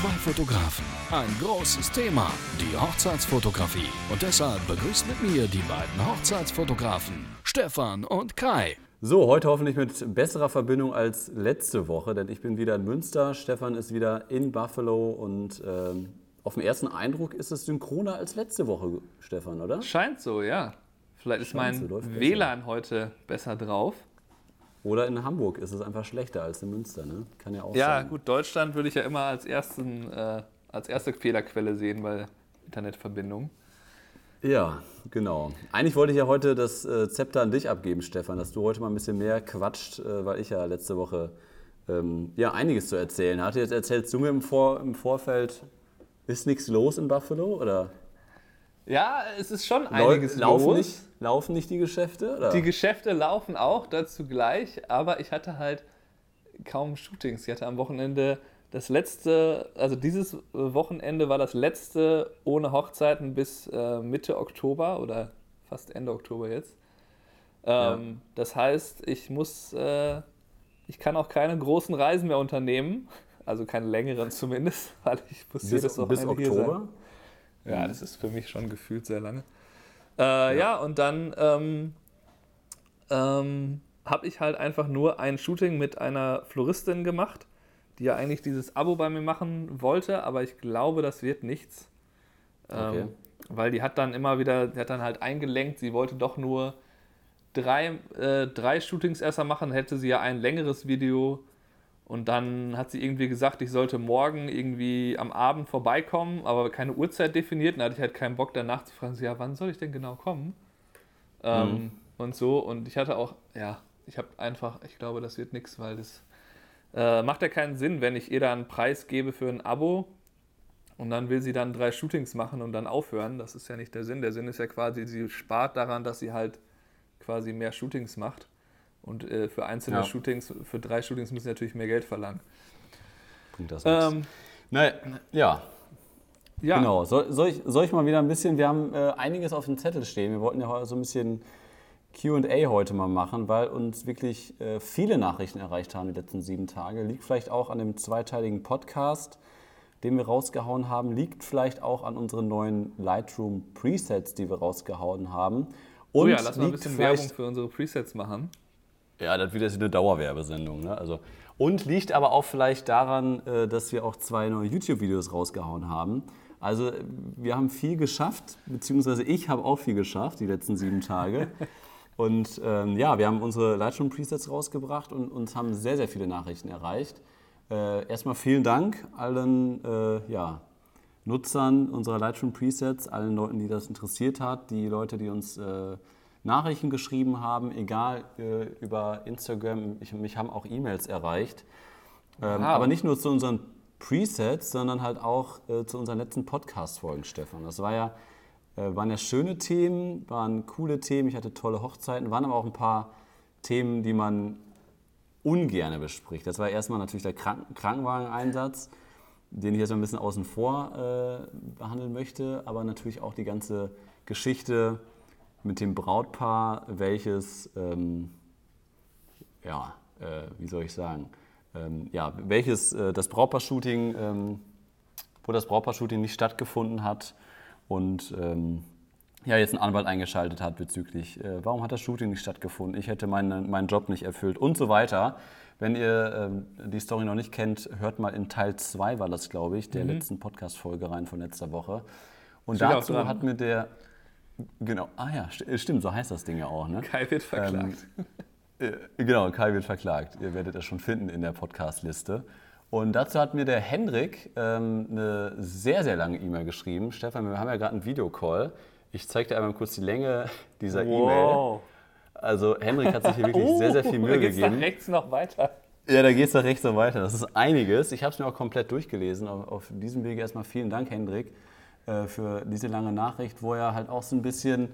Zwei Fotografen, ein großes Thema, die Hochzeitsfotografie. Und deshalb begrüßt mit mir die beiden Hochzeitsfotografen, Stefan und Kai. So, heute hoffentlich mit besserer Verbindung als letzte Woche, denn ich bin wieder in Münster, Stefan ist wieder in Buffalo und ähm, auf den ersten Eindruck ist es synchroner als letzte Woche, Stefan, oder? Scheint so, ja. Vielleicht ist mein so, besser. WLAN heute besser drauf. Oder in Hamburg ist es einfach schlechter als in Münster, ne? Kann ja auch Ja, sein. gut, Deutschland würde ich ja immer als, ersten, äh, als erste Fehlerquelle sehen bei Internetverbindung. Ja, genau. Eigentlich wollte ich ja heute das äh, Zepter an dich abgeben, Stefan, dass du heute mal ein bisschen mehr quatscht, äh, weil ich ja letzte Woche ähm, ja einiges zu erzählen hatte. Jetzt erzählst du mir im, Vor im Vorfeld, ist nichts los in Buffalo oder Ja, es ist schon einiges laufen los. nicht laufen nicht die Geschäfte? Oder? Die Geschäfte laufen auch, dazu gleich, aber ich hatte halt kaum Shootings. Ich hatte am Wochenende das letzte, also dieses Wochenende war das letzte ohne Hochzeiten bis äh, Mitte Oktober oder fast Ende Oktober jetzt. Ähm, Das heißt, ich muss, äh, ich kann auch keine großen Reisen mehr unternehmen, also keine längeren zumindest, weil ich muss bis, jedes bis Wochenende hier sein. Oktober? Ja, das ist für mich schon gefühlt sehr lange. Äh, ja. und dann ähm, ähm, habe ich halt einfach nur ein Shooting mit einer Floristin gemacht, die ja eigentlich dieses Abo bei mir machen wollte, aber ich glaube, das wird nichts. Ähm, Okay. Weil die hat dann immer wieder, die hat dann halt eingelenkt, sie wollte doch nur drei, äh, drei Shootings erst mal machen, hätte sie ja ein längeres Video und dann hat sie irgendwie gesagt, ich sollte morgen irgendwie am Abend vorbeikommen, aber keine Uhrzeit definiert. Dann hatte ich halt keinen Bock danach zu fragen, so, ja, wann soll ich denn genau kommen? Ähm, und so. Und ich hatte auch, ja, ich habe einfach, ich glaube, das wird nichts, weil das äh, macht ja keinen Sinn, wenn ich ihr da einen Preis gebe für ein Abo und dann will sie dann drei Shootings machen und dann aufhören. Das ist ja nicht der Sinn. Der Sinn ist ja quasi, sie spart daran, dass sie halt quasi mehr Shootings macht. Und äh, für einzelne Ja. Shootings, für drei Shootings müssen sie natürlich mehr Geld verlangen. Bringt das nichts. Ähm, Naja, ja, ja, Genau, soll, soll, ich, soll ich mal wieder ein bisschen, wir haben äh, einiges auf dem Zettel stehen. Wir wollten ja heute so ein bisschen QA heute mal machen, weil uns wirklich äh, viele Nachrichten erreicht haben die letzten sieben Tage. Liegt vielleicht auch an dem zweiteiligen Podcast, den wir rausgehauen haben. Liegt vielleicht auch an unseren neuen Lightroom Presets, die wir rausgehauen haben. Und Oh ja, lass mal ein bisschen Werbung für unsere Presets machen. Ja, das wird jetzt eine Dauerwerbesendung. Ne? Also, und liegt aber auch vielleicht daran, äh, dass wir auch zwei neue YouTube-Videos rausgehauen haben. Also wir haben viel geschafft, beziehungsweise ich habe auch viel geschafft die letzten sieben Tage. Und ähm, ja, wir haben unsere Lightroom-Presets rausgebracht und uns haben sehr, sehr viele Nachrichten erreicht. Äh, erstmal vielen Dank allen äh, ja, Nutzern unserer Lightroom Presets, allen Leuten, die das interessiert hat, die Leute, die uns äh, Nachrichten geschrieben haben, egal äh, über Instagram, ich, mich haben auch E-Mails erreicht. Ähm, Wow. Aber nicht nur zu unseren Presets, sondern halt auch äh, zu unseren letzten Podcast-Folgen, Stefan. Das war ja, äh, waren ja schöne Themen, waren coole Themen, ich hatte tolle Hochzeiten, waren aber auch ein paar Themen, die man ungerne bespricht. Das war erstmal natürlich der Kranken Krankenwageneinsatz, den ich jetzt mal ein bisschen außen vor äh, behandeln möchte, aber natürlich auch die ganze Geschichte mit dem Brautpaar, welches, ähm, ja, äh, wie soll ich sagen, ähm, ja, welches äh, das Brautpaar-Shooting, ähm, wo das Brautpaar-Shooting nicht stattgefunden hat und ähm, ja, jetzt einen Anwalt eingeschaltet hat bezüglich, äh, warum hat das Shooting nicht stattgefunden, ich hätte meinen, meinen Job nicht erfüllt und so weiter. Wenn ihr ähm, die Story noch nicht kennt, hört mal in Teil 2 war das, glaube ich, der letzten Podcast-Folge rein von letzter Woche. Und Steht dazu hat mir der, genau, ah ja, st stimmt, so heißt das Ding ja auch, ne? Kai wird verklagt. Äh, Genau, Kai wird verklagt. Ihr werdet das schon finden in der Podcast-Liste. Und dazu hat mir der Hendrik ähm, eine sehr, sehr lange E-Mail geschrieben. Stefan, wir haben ja gerade einen Videocall. Ich zeige dir einmal kurz die Länge dieser E-Mail. Also Hendrik hat sich hier wirklich sehr, sehr viel Oh, da Mühe geht's gegeben. nach rechts noch weiter. Ja, da geht es nach rechts so weiter. Das ist einiges. Ich habe es mir auch komplett durchgelesen. Auf, auf diesem Wege erstmal vielen Dank, Hendrik, äh, für diese lange Nachricht, wo er halt auch so ein bisschen,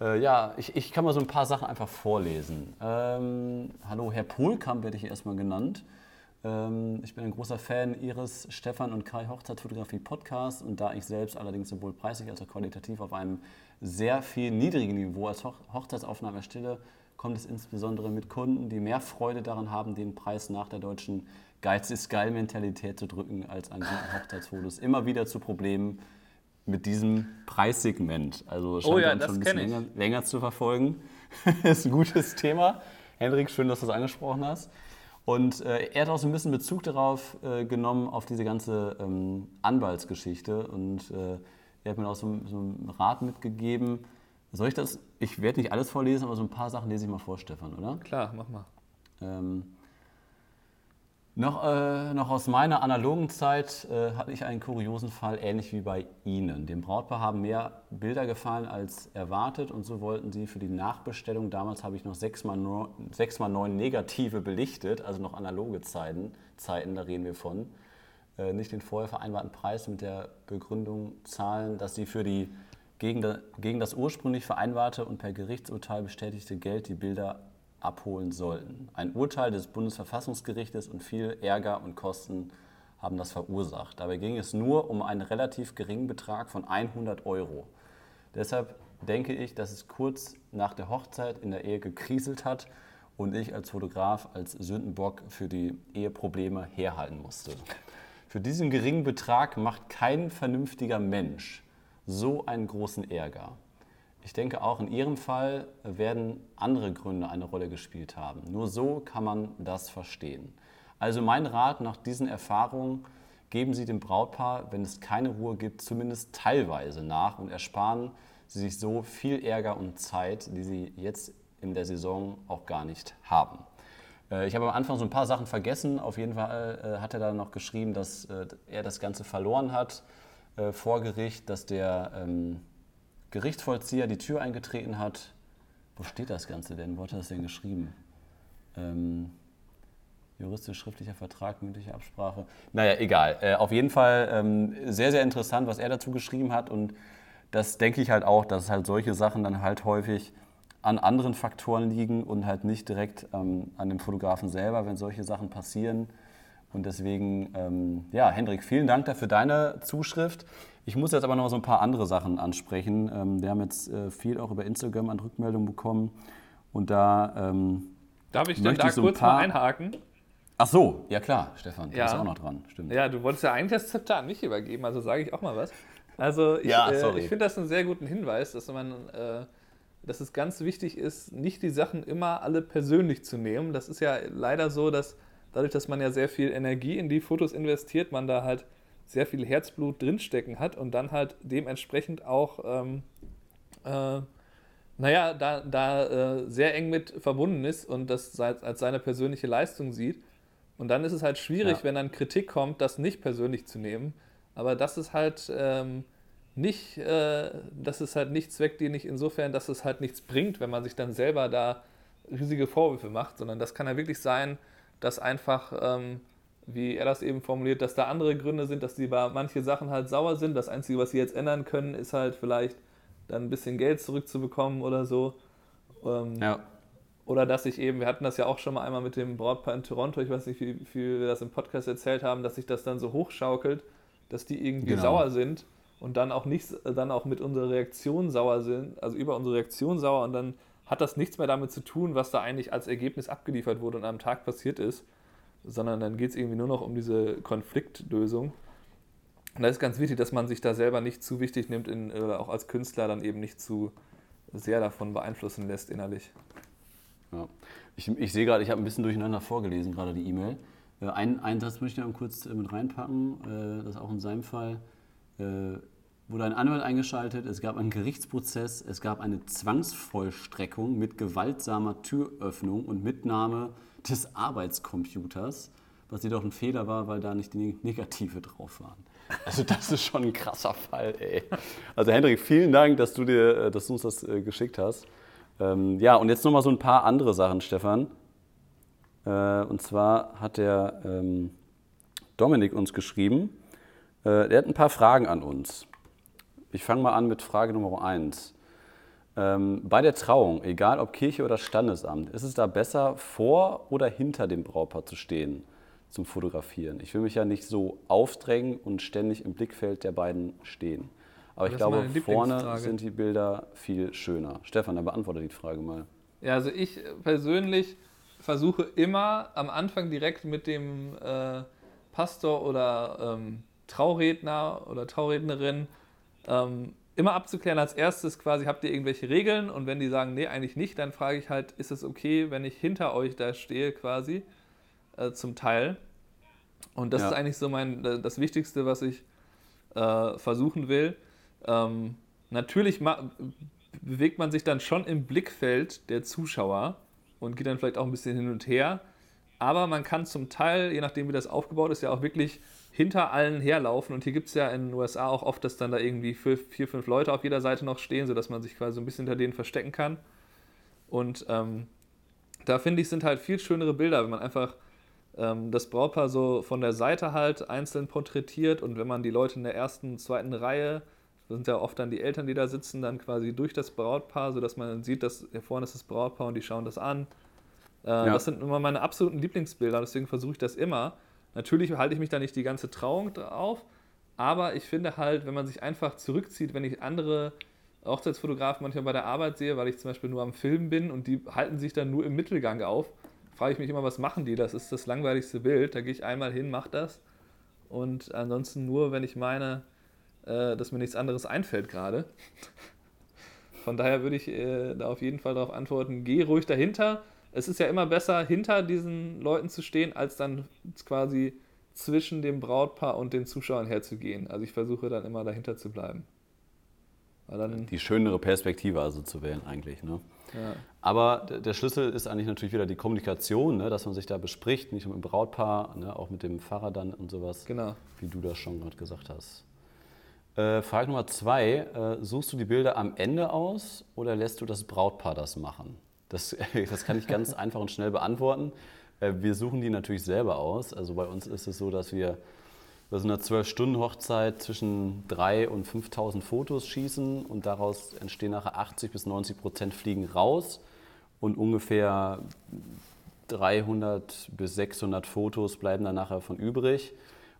äh, ja, ich, ich kann mal so ein paar Sachen einfach vorlesen. Ähm, hallo, Herr Pohlkamp werde ich erstmal genannt. Ähm, ich bin ein großer Fan Ihres Stefan und Kai Hochzeitsfotografie Podcasts und da ich selbst allerdings sowohl preislich als auch qualitativ auf einem sehr viel niedrigen Niveau als Hoch Hochzeitsaufnahme erstelle, kommt es insbesondere mit Kunden, die mehr Freude daran haben, den Preis nach der deutschen Geiz ist geil Mentalität zu drücken als an guten Hochzeitsfotos. Immer wieder zu Problemen mit diesem Preissegment. Also scheint Oh ja, uns schon ein bisschen länger, länger zu verfolgen. ist ein gutes Thema. Hendrik, schön, dass du das angesprochen hast. Und äh, er hat auch so ein bisschen Bezug darauf äh, genommen, auf diese ganze ähm, Anwaltsgeschichte. Und äh, er hat mir auch so, so einen Rat mitgegeben. Soll ich das? Ich werde nicht alles vorlesen, aber so ein paar Sachen lese ich mal vor, Stefan, oder? Klar, mach mal. Ähm, noch, äh, noch aus meiner analogen Zeit äh, hatte ich einen kuriosen Fall, ähnlich wie bei Ihnen. Dem Brautpaar haben mehr Bilder gefallen als erwartet und so wollten sie für die Nachbestellung, damals habe ich noch 6x9 negative belichtet, also noch analoge Zeiten, Zeiten da reden wir von, äh, nicht den vorher vereinbarten Preis mit der Begründung zahlen, dass sie für die gegen, gegen das ursprünglich vereinbarte und per Gerichtsurteil bestätigte Geld die Bilder abholen sollten. Ein Urteil des Bundesverfassungsgerichtes und viel Ärger und Kosten haben das verursacht. Dabei ging es nur um einen relativ geringen Betrag von 100 Euro. Deshalb denke ich, dass es kurz nach der Hochzeit in der Ehe gekriselt hat und ich als Fotograf als Sündenbock für die Eheprobleme herhalten musste. Für diesen geringen Betrag macht kein vernünftiger Mensch so einen großen Ärger. Ich denke auch in Ihrem Fall werden andere Gründe eine Rolle gespielt haben. Nur so kann man das verstehen. Also mein Rat nach diesen Erfahrungen, geben Sie dem Brautpaar, wenn es keine Ruhe gibt, zumindest teilweise nach und ersparen Sie sich so viel Ärger und Zeit, die Sie jetzt in der Saison auch gar nicht haben. Äh, Ich habe am Anfang so ein paar Sachen vergessen. Auf jeden Fall äh, hat er da noch geschrieben, dass äh, er das Ganze verloren hat vor Gericht, dass der ähm, Gerichtsvollzieher die Tür eingetreten hat. Wo steht das Ganze denn? Wo hat er das denn geschrieben? Ähm, juristisch schriftlicher Vertrag, mündliche Absprache. Naja, egal. Äh, auf jeden Fall ähm, sehr, sehr interessant, was er dazu geschrieben hat. Und das denke ich halt auch, dass halt solche Sachen dann halt häufig an anderen Faktoren liegen und halt nicht direkt ähm, an dem Fotografen selber, wenn solche Sachen passieren. Und deswegen, ähm, ja, Hendrik, vielen Dank dafür deine Zuschrift. Ich muss jetzt aber noch so ein paar andere Sachen ansprechen. Ähm, wir haben jetzt äh, viel auch über Instagram an Rückmeldungen bekommen. Und da, ähm, Darf ich denn da ich so kurz paar- mal einhaken? ach so, ja klar, Stefan, du Ja. bist auch noch dran, stimmt. Ja, du wolltest ja eigentlich das Zepter an mich übergeben, also sage ich auch mal was. Also ich, Ja, äh, ich finde das einen sehr guten Hinweis, dass man, äh, dass es ganz wichtig ist, nicht die Sachen immer alle persönlich zu nehmen. Das ist ja leider so, dass dadurch, dass man ja sehr viel Energie in die Fotos investiert, man da halt sehr viel Herzblut drinstecken hat und dann halt dementsprechend auch ähm, äh, naja, da, da äh, sehr eng mit verbunden ist und das als, seine persönliche Leistung sieht. Und dann ist es halt schwierig, Ja. wenn dann Kritik kommt, das nicht persönlich zu nehmen. Aber das ist halt ähm, nicht, äh, das ist halt nicht zweckdienlich insofern, dass es halt nichts bringt, wenn man sich dann selber da riesige Vorwürfe macht, sondern das kann ja wirklich sein, dass einfach, ähm, wie er das eben formuliert, dass da andere Gründe sind, dass die bei manche Sachen halt sauer sind. Das Einzige, was sie jetzt ändern können, ist halt vielleicht dann ein bisschen Geld zurückzubekommen oder so. Ähm, Ja, oder dass ich eben, wir hatten das ja auch schon mal einmal mit dem Brautpaar in Toronto, ich weiß nicht, wie viel wir das im Podcast erzählt haben, dass sich das dann so hochschaukelt, dass die irgendwie Genau. sauer sind und dann auch nicht, dann auch mit unserer Reaktion sauer sind, also über unsere Reaktion sauer und dann hat das nichts mehr damit zu tun, was da eigentlich als Ergebnis abgeliefert wurde und am Tag passiert ist, sondern dann geht es irgendwie nur noch um diese Konfliktlösung. Und da ist ganz wichtig, dass man sich da selber nicht zu wichtig nimmt, in, oder auch als Künstler dann eben nicht zu sehr davon beeinflussen lässt innerlich. ja. Ich, ich sehe gerade, ich habe ein bisschen durcheinander vorgelesen, gerade die E-Mail. Äh, Ein, einen Satz möchte ich noch kurz äh, mit reinpacken, äh, das auch in seinem Fall. Äh, wurde ein Anwalt eingeschaltet, es gab einen Gerichtsprozess, es gab eine Zwangsvollstreckung mit gewaltsamer Türöffnung und Mitnahme des Arbeitscomputers, was jedoch ein Fehler war, weil da nicht die Negative drauf waren. Also das ist schon ein krasser Fall, ey. Also Hendrik, vielen Dank, dass du, dir, äh, dass du uns das äh, geschickt hast. Ähm, ja, und jetzt nochmal so ein paar andere Sachen, Stefan. Äh, und zwar hat der ähm, Dominik uns geschrieben, äh, der hat ein paar Fragen an uns. Ich fange mal an mit Frage Nummer eins. Ähm, bei der Trauung, egal ob Kirche oder Standesamt, ist es da besser, vor oder hinter dem Brautpaar zu stehen zum Fotografieren? Ich will mich ja nicht so aufdrängen und ständig im Blickfeld der beiden stehen. Aber ich glaube, vorne sind die Bilder viel schöner. Stefan, dann beantworte die Frage mal. Ja, also ich persönlich versuche immer am Anfang direkt mit dem äh, Pastor oder ähm, Trauredner oder Traurednerin ähm, immer abzuklären als erstes quasi, habt ihr irgendwelche Regeln? Und wenn die sagen, nee, eigentlich nicht, dann frage ich halt, ist es okay, wenn ich hinter euch da stehe quasi äh, zum Teil? Und das ja. ist eigentlich so mein, das Wichtigste, was ich äh, versuchen will. Ähm, natürlich bewegt man sich dann schon im Blickfeld der Zuschauer und geht dann vielleicht auch ein bisschen hin und her. Aber man kann zum Teil, je nachdem wie das aufgebaut ist, ja auch wirklich hinter allen herlaufen. Und hier gibt es ja in den USA auch oft, dass dann da irgendwie vier, fünf Leute auf jeder Seite noch stehen, sodass man sich quasi so ein bisschen hinter denen verstecken kann. Und ähm, da finde ich, sind halt viel schönere Bilder, wenn man einfach ähm, das Brautpaar so von der Seite halt einzeln porträtiert und wenn man die Leute in der ersten, zweiten Reihe, das sind ja oft dann die Eltern, die da sitzen, dann quasi durch das Brautpaar, sodass man sieht, dass hier vorne ist das Brautpaar und die schauen das an. Äh, ja. Das sind immer meine absoluten Lieblingsbilder, deswegen versuche ich das immer. Natürlich halte ich mich da nicht die ganze Trauung drauf, aber ich finde halt, wenn man sich einfach zurückzieht, wenn ich andere Hochzeitsfotografen manchmal bei der Arbeit sehe, weil ich zum Beispiel nur am Film bin und die halten sich dann nur im Mittelgang auf, frage ich mich immer, was machen die? Das ist das langweiligste Bild. Da gehe ich einmal hin, mache das. Und ansonsten nur, wenn ich meine, äh, dass mir nichts anderes einfällt gerade. Von daher würde ich äh, da auf jeden Fall darauf antworten, geh ruhig dahinter. Es ist ja immer besser, hinter diesen Leuten zu stehen, als dann quasi zwischen dem Brautpaar und den Zuschauern herzugehen. Also ich versuche dann immer dahinter zu bleiben. die schönere Perspektive also zu wählen eigentlich. Ne? Aber der Schlüssel ist eigentlich natürlich wieder die Kommunikation, ne? dass man sich da bespricht, nicht nur mit dem Brautpaar, ne? auch mit dem Pfarrer dann und sowas, genau. wie du das schon gerade gesagt hast. Äh, Frage Nummer zwei, äh, suchst du die Bilder am Ende aus oder lässt du das Brautpaar das machen? Das, das kann ich ganz einfach und schnell beantworten. Äh, wir suchen die natürlich selber aus. Also bei uns ist es so, dass wir bei so einer 12-Stunden-Hochzeit zwischen 3.000 und 5.000 Fotos schießen und daraus entstehen nachher 80 bis 90 Prozent fliegen raus und ungefähr 300 bis 600 Fotos bleiben dann nachher von übrig.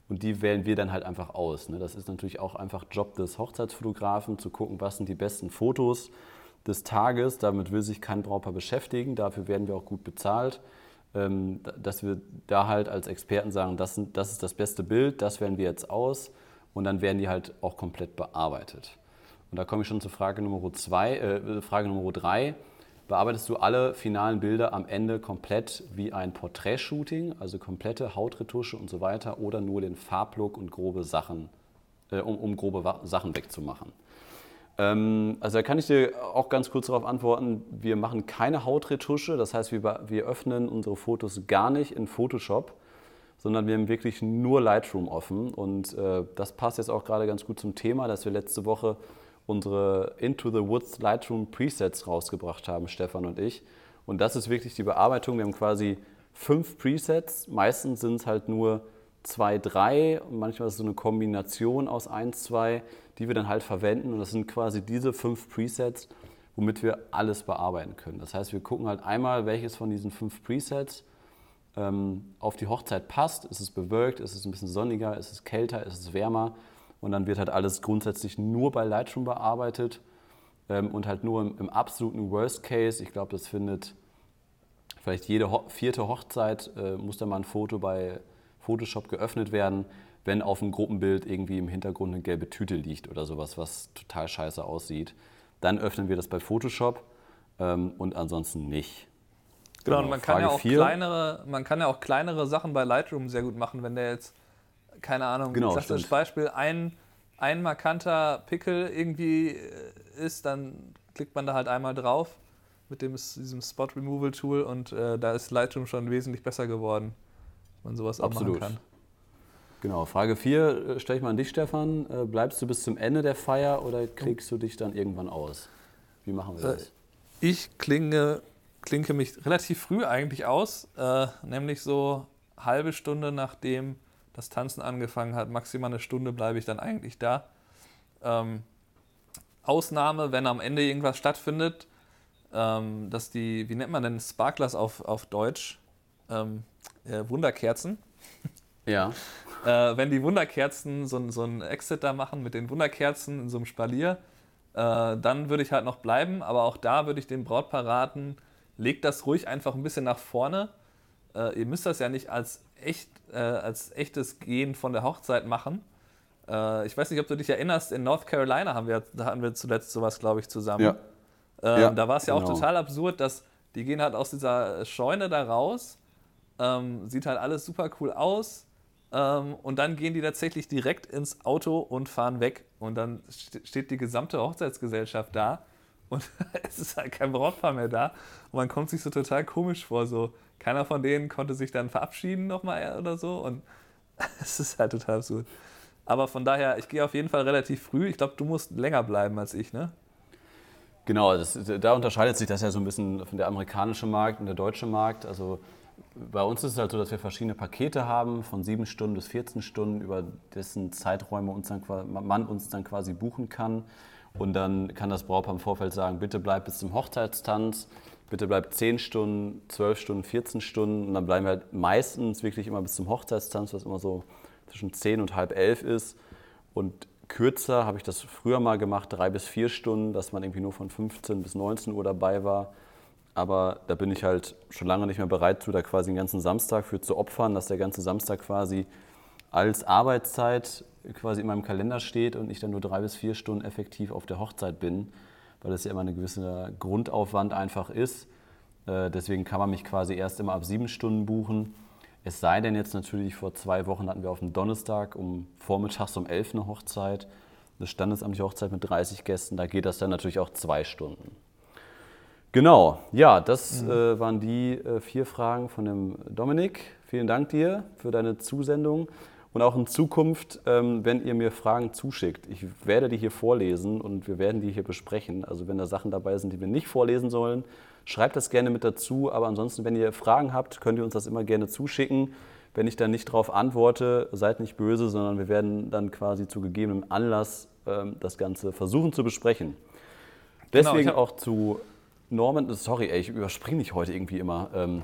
Und die wählen wir dann halt einfach aus. Ne? Das ist natürlich auch einfach Job des Hochzeitsfotografen, zu gucken, was sind die besten Fotos des Tages. Damit will sich kein Brautpaar beschäftigen. Dafür werden wir auch gut bezahlt. Ähm, dass wir da halt als Experten sagen, das, sind, das ist das beste Bild, das wählen wir jetzt aus und dann werden die halt auch komplett bearbeitet. Und da komme ich schon zur Frage Nummer zwei, äh, Frage Nummer drei. Bearbeitest du alle finalen Bilder am Ende komplett wie ein Porträtshooting, also komplette Hautretusche und so weiter, oder nur den Farblook und grobe Sachen, äh, um, um grobe Sachen wegzumachen? Ähm, also da kann ich dir auch ganz kurz darauf antworten, wir machen keine Hautretusche, das heißt, wir, wir öffnen unsere Fotos gar nicht in Photoshop, sondern wir haben wirklich nur Lightroom offen und äh, das passt jetzt auch gerade ganz gut zum Thema, dass wir letzte Woche unsere Into the Woods Lightroom Presets rausgebracht haben, Stefan und ich. Und das ist wirklich die Bearbeitung. Wir haben quasi fünf Presets. Meistens sind es halt nur zwei, drei. Manchmal ist es so eine Kombination aus eins, zwei die wir dann halt verwenden. Und das sind quasi diese fünf Presets, womit wir alles bearbeiten können. Das heißt, wir gucken halt einmal, welches von diesen fünf Presets ähm, auf die Hochzeit passt. Ist es bewölkt, ist es ein bisschen sonniger, ist es kälter, ist es wärmer. Und dann wird halt alles grundsätzlich nur bei Lightroom bearbeitet ähm, und halt nur im, im, absoluten Worst Case. Ich glaube, das findet vielleicht jede Ho vierte Hochzeit, äh, muss da mal ein Foto bei Photoshop geöffnet werden wenn auf dem Gruppenbild irgendwie im Hintergrund eine gelbe Tüte liegt oder sowas, was total scheiße aussieht. Dann öffnen wir das bei Photoshop ähm, und ansonsten nicht. Genau, und man kann, ja auch kleinere, man kann ja auch kleinere Sachen bei Lightroom sehr gut machen, wenn der jetzt, keine Ahnung, genau, das als Beispiel ein, ein markanter Pickel irgendwie äh, ist, dann klickt man da halt einmal drauf mit dem, diesem Spot Removal Tool und äh, da ist Lightroom schon wesentlich besser geworden, dass man sowas auch Absolut. machen kann. Genau, Frage 4 äh, stelle ich mal an dich, Stefan. Äh, bleibst du bis zum Ende der Feier oder kriegst du dich dann irgendwann aus? Wie machen wir das? Äh, ich klinge, klinke mich relativ früh eigentlich aus, äh, nämlich so halbe Stunde nachdem das Tanzen angefangen hat, maximal eine Stunde bleibe ich dann eigentlich da. Ähm, Ausnahme, wenn am Ende irgendwas stattfindet, ähm, dass die, wie nennt man denn Sparklers auf, auf Deutsch? Ähm, äh, Wunderkerzen. Ja. Äh, wenn die Wunderkerzen so, so einen Exit da machen mit den Wunderkerzen in so einem Spalier, äh, dann würde ich halt noch bleiben. Aber auch da würde ich den Brautpaar raten, legt das ruhig einfach ein bisschen nach vorne. Äh, ihr müsst das ja nicht als, echt, äh, als echtes Gehen von der Hochzeit machen. Äh, ich weiß nicht, ob du dich erinnerst, in North Carolina haben wir, da hatten wir zuletzt sowas, glaube ich, zusammen. Ja. Ähm, ja, da war es ja genau. auch total absurd, dass die gehen halt aus dieser Scheune da raus, ähm, sieht halt alles super cool aus ähm, und dann gehen die tatsächlich direkt ins Auto und fahren weg und dann steht die gesamte Hochzeitsgesellschaft da und es ist halt kein Brautpaar mehr da und man kommt sich so total komisch vor, so keiner von denen konnte sich dann verabschieden nochmal oder so und es ist halt total absurd. Aber von daher, ich gehe auf jeden Fall relativ früh. Ich glaube, du musst länger bleiben als ich, ne? Genau, das, da unterscheidet sich das ja so ein bisschen von der amerikanische Markt und der deutsche Markt. Also bei uns ist es halt so, dass wir verschiedene Pakete haben, von sieben Stunden bis 14 Stunden, über dessen Zeiträume uns dann, man uns dann quasi buchen kann. Und dann kann das Brautpaar im Vorfeld sagen, bitte bleib bis zum Hochzeitstanz, bitte bleib 10 Stunden, 12 Stunden, 14 Stunden. Und dann bleiben wir halt meistens wirklich immer bis zum Hochzeitstanz, was immer so zwischen 10 und halb elf ist. Und kürzer habe ich das früher mal gemacht, drei bis vier Stunden, dass man irgendwie nur von 15 bis 19 Uhr dabei war. Aber da bin ich halt schon lange nicht mehr bereit zu, da quasi den ganzen Samstag für zu opfern, dass der ganze Samstag quasi als Arbeitszeit quasi in meinem Kalender steht und ich dann nur drei bis vier Stunden effektiv auf der Hochzeit bin, weil das ja immer ein gewisser Grundaufwand einfach ist. Äh, deswegen kann man mich quasi erst immer ab sieben Stunden buchen es sei denn jetzt natürlich, vor zwei Wochen hatten wir auf dem Donnerstag um vormittags um 11 eine Hochzeit, eine standesamtliche Hochzeit mit 30 Gästen, da geht das dann natürlich auch zwei Stunden. Genau, ja, das mhm. äh, waren die äh, vier Fragen von dem Dominik. Vielen Dank dir für deine Zusendung. Und auch in Zukunft, ähm, wenn ihr mir Fragen zuschickt, ich werde die hier vorlesen und wir werden die hier besprechen. Also wenn da Sachen dabei sind, die wir nicht vorlesen sollen, Schreibt das gerne mit dazu, aber ansonsten, wenn ihr Fragen habt, könnt ihr uns das immer gerne zuschicken. Wenn ich dann nicht darauf antworte, seid nicht böse, sondern wir werden dann quasi zu gegebenem Anlass ähm, das Ganze versuchen zu besprechen. Genau, Deswegen genau, auch zu Norman, sorry, ey, ich überspringe dich heute irgendwie immer. Ähm,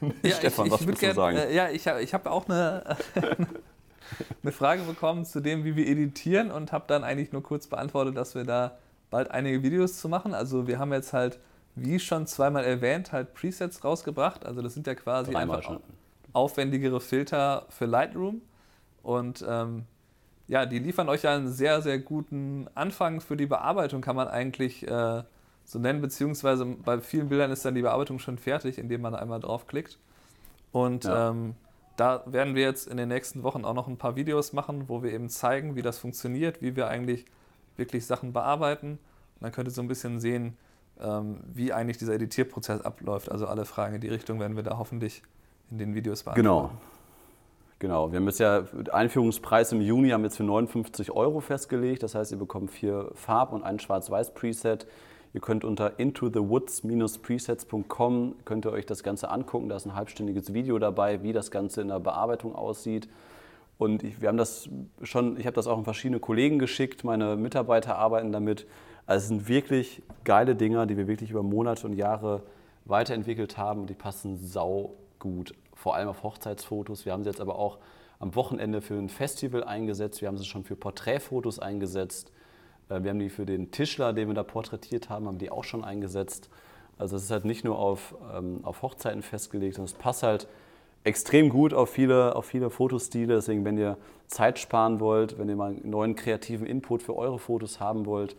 ja, Stefan, ich, ich was willst du sagen? Äh, ja, ich habe ich hab auch eine, eine Frage bekommen zu dem, wie wir editieren und habe dann eigentlich nur kurz beantwortet, dass wir da bald einige Videos zu machen. Also wir haben jetzt halt wie schon zweimal erwähnt, halt Presets rausgebracht. Also das sind ja quasi Dreimal einfach schon. aufwendigere Filter für Lightroom. Und ähm, ja, die liefern euch ja einen sehr, sehr guten Anfang für die Bearbeitung, kann man eigentlich äh, so nennen, beziehungsweise bei vielen Bildern ist dann die Bearbeitung schon fertig, indem man einmal draufklickt. Und ja. ähm, da werden wir jetzt in den nächsten Wochen auch noch ein paar Videos machen, wo wir eben zeigen, wie das funktioniert, wie wir eigentlich wirklich Sachen bearbeiten. Und dann könnt ihr so ein bisschen sehen, ähm, wie eigentlich dieser Editierprozess abläuft. Also alle Fragen in die Richtung werden wir da hoffentlich in den Videos beantworten. Genau. Genau, wir haben jetzt ja Einführungspreis im Juni haben wir jetzt für 59 Euro festgelegt. Das heißt, ihr bekommt vier Farb- und ein Schwarz-Weiß-Preset. Ihr könnt unter intothewoods-presets.com könnt ihr euch das Ganze angucken. Da ist ein halbstündiges Video dabei, wie das Ganze in der Bearbeitung aussieht. Und ich, wir haben das schon, ich habe das auch an verschiedene Kollegen geschickt. Meine Mitarbeiter arbeiten damit. Also es sind wirklich geile Dinger, die wir wirklich über Monate und Jahre weiterentwickelt haben. Die passen sau gut, vor allem auf Hochzeitsfotos. Wir haben sie jetzt aber auch am Wochenende für ein Festival eingesetzt. Wir haben sie schon für Porträtfotos eingesetzt. Äh, wir haben die für den Tischler, den wir da porträtiert haben, haben die auch schon eingesetzt. Also es ist halt nicht nur auf, ähm, auf Hochzeiten festgelegt, sondern es passt halt extrem gut auf viele, auf viele Fotostile. Deswegen, wenn ihr Zeit sparen wollt, wenn ihr mal einen neuen kreativen Input für eure Fotos haben wollt,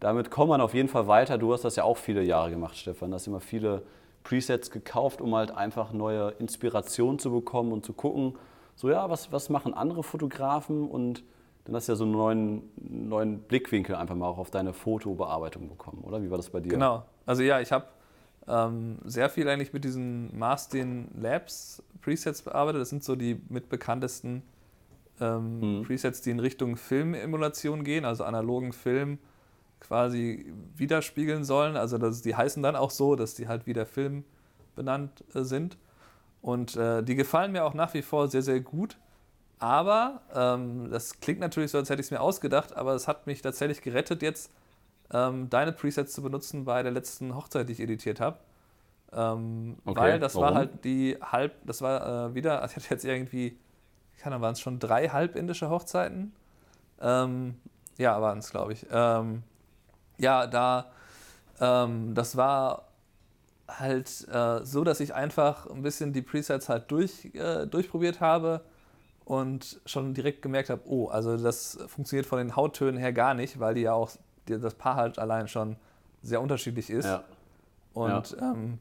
damit kommt man auf jeden Fall weiter. Du hast das ja auch viele Jahre gemacht, Stefan. Du hast immer viele Presets gekauft, um halt einfach neue Inspiration zu bekommen und zu gucken, so ja, was, was machen andere Fotografen und dann hast du ja so einen neuen, neuen Blickwinkel einfach mal auch auf deine Fotobearbeitung bekommen, oder? Wie war das bei dir? Genau. Also ja, ich habe ähm, sehr viel eigentlich mit diesen Marsden Labs Presets bearbeitet. Das sind so die mitbekanntesten ähm, mhm. Presets, die in Richtung Filmemulation gehen, also analogen Film quasi widerspiegeln sollen. Also das, die heißen dann auch so, dass die halt wie der Film benannt äh, sind. Und äh, die gefallen mir auch nach wie vor sehr, sehr gut. Aber ähm, das klingt natürlich so, als hätte ich es mir ausgedacht, aber es hat mich tatsächlich gerettet, jetzt ähm, deine Presets zu benutzen bei der letzten Hochzeit, die ich editiert habe. Ähm, okay. Weil das Warum? war halt die halb, das war äh, wieder, also ich hatte jetzt irgendwie, keine Ahnung, waren es schon drei halbindische Hochzeiten. Ähm, ja, waren es, glaube ich. Ähm, ja, da, ähm, das war halt äh, so, dass ich einfach ein bisschen die Presets halt durch, äh, durchprobiert habe und schon direkt gemerkt habe, oh, also das funktioniert von den Hauttönen her gar nicht, weil die ja auch das Paar halt allein schon sehr unterschiedlich ist. Ja. Und ja. Ähm,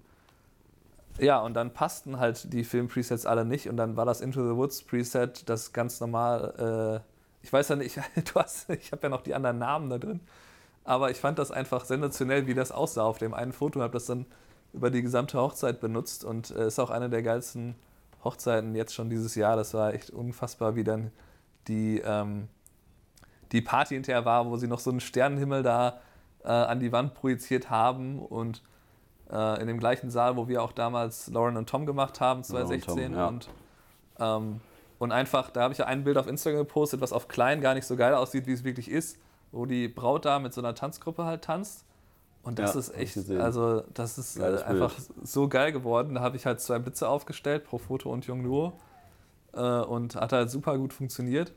ja, und dann passten halt die Film-Presets alle nicht und dann war das Into the Woods Preset, das ganz normal, äh, ich weiß ja nicht, du hast, ich habe ja noch die anderen Namen da drin, aber ich fand das einfach sensationell, wie das aussah auf dem einen Foto, habe das dann über die gesamte Hochzeit benutzt und äh, ist auch eine der geilsten Hochzeiten jetzt schon dieses Jahr. Das war echt unfassbar, wie dann die, ähm, die Party hinterher war, wo sie noch so einen Sternenhimmel da äh, an die Wand projiziert haben und äh, in dem gleichen Saal, wo wir auch damals Lauren und Tom gemacht haben, 2016. Tom, ja. und, ähm, und einfach, da habe ich ja ein Bild auf Instagram gepostet, was auf klein gar nicht so geil aussieht, wie es wirklich ist, wo die Braut da mit so einer Tanzgruppe halt tanzt. Und das Ja, ist echt, also das ist äh, Geiles einfach so geil geworden. Da habe ich halt zwei Blitze aufgestellt, pro Foto und Jongluo. Äh, und hat halt super gut funktioniert.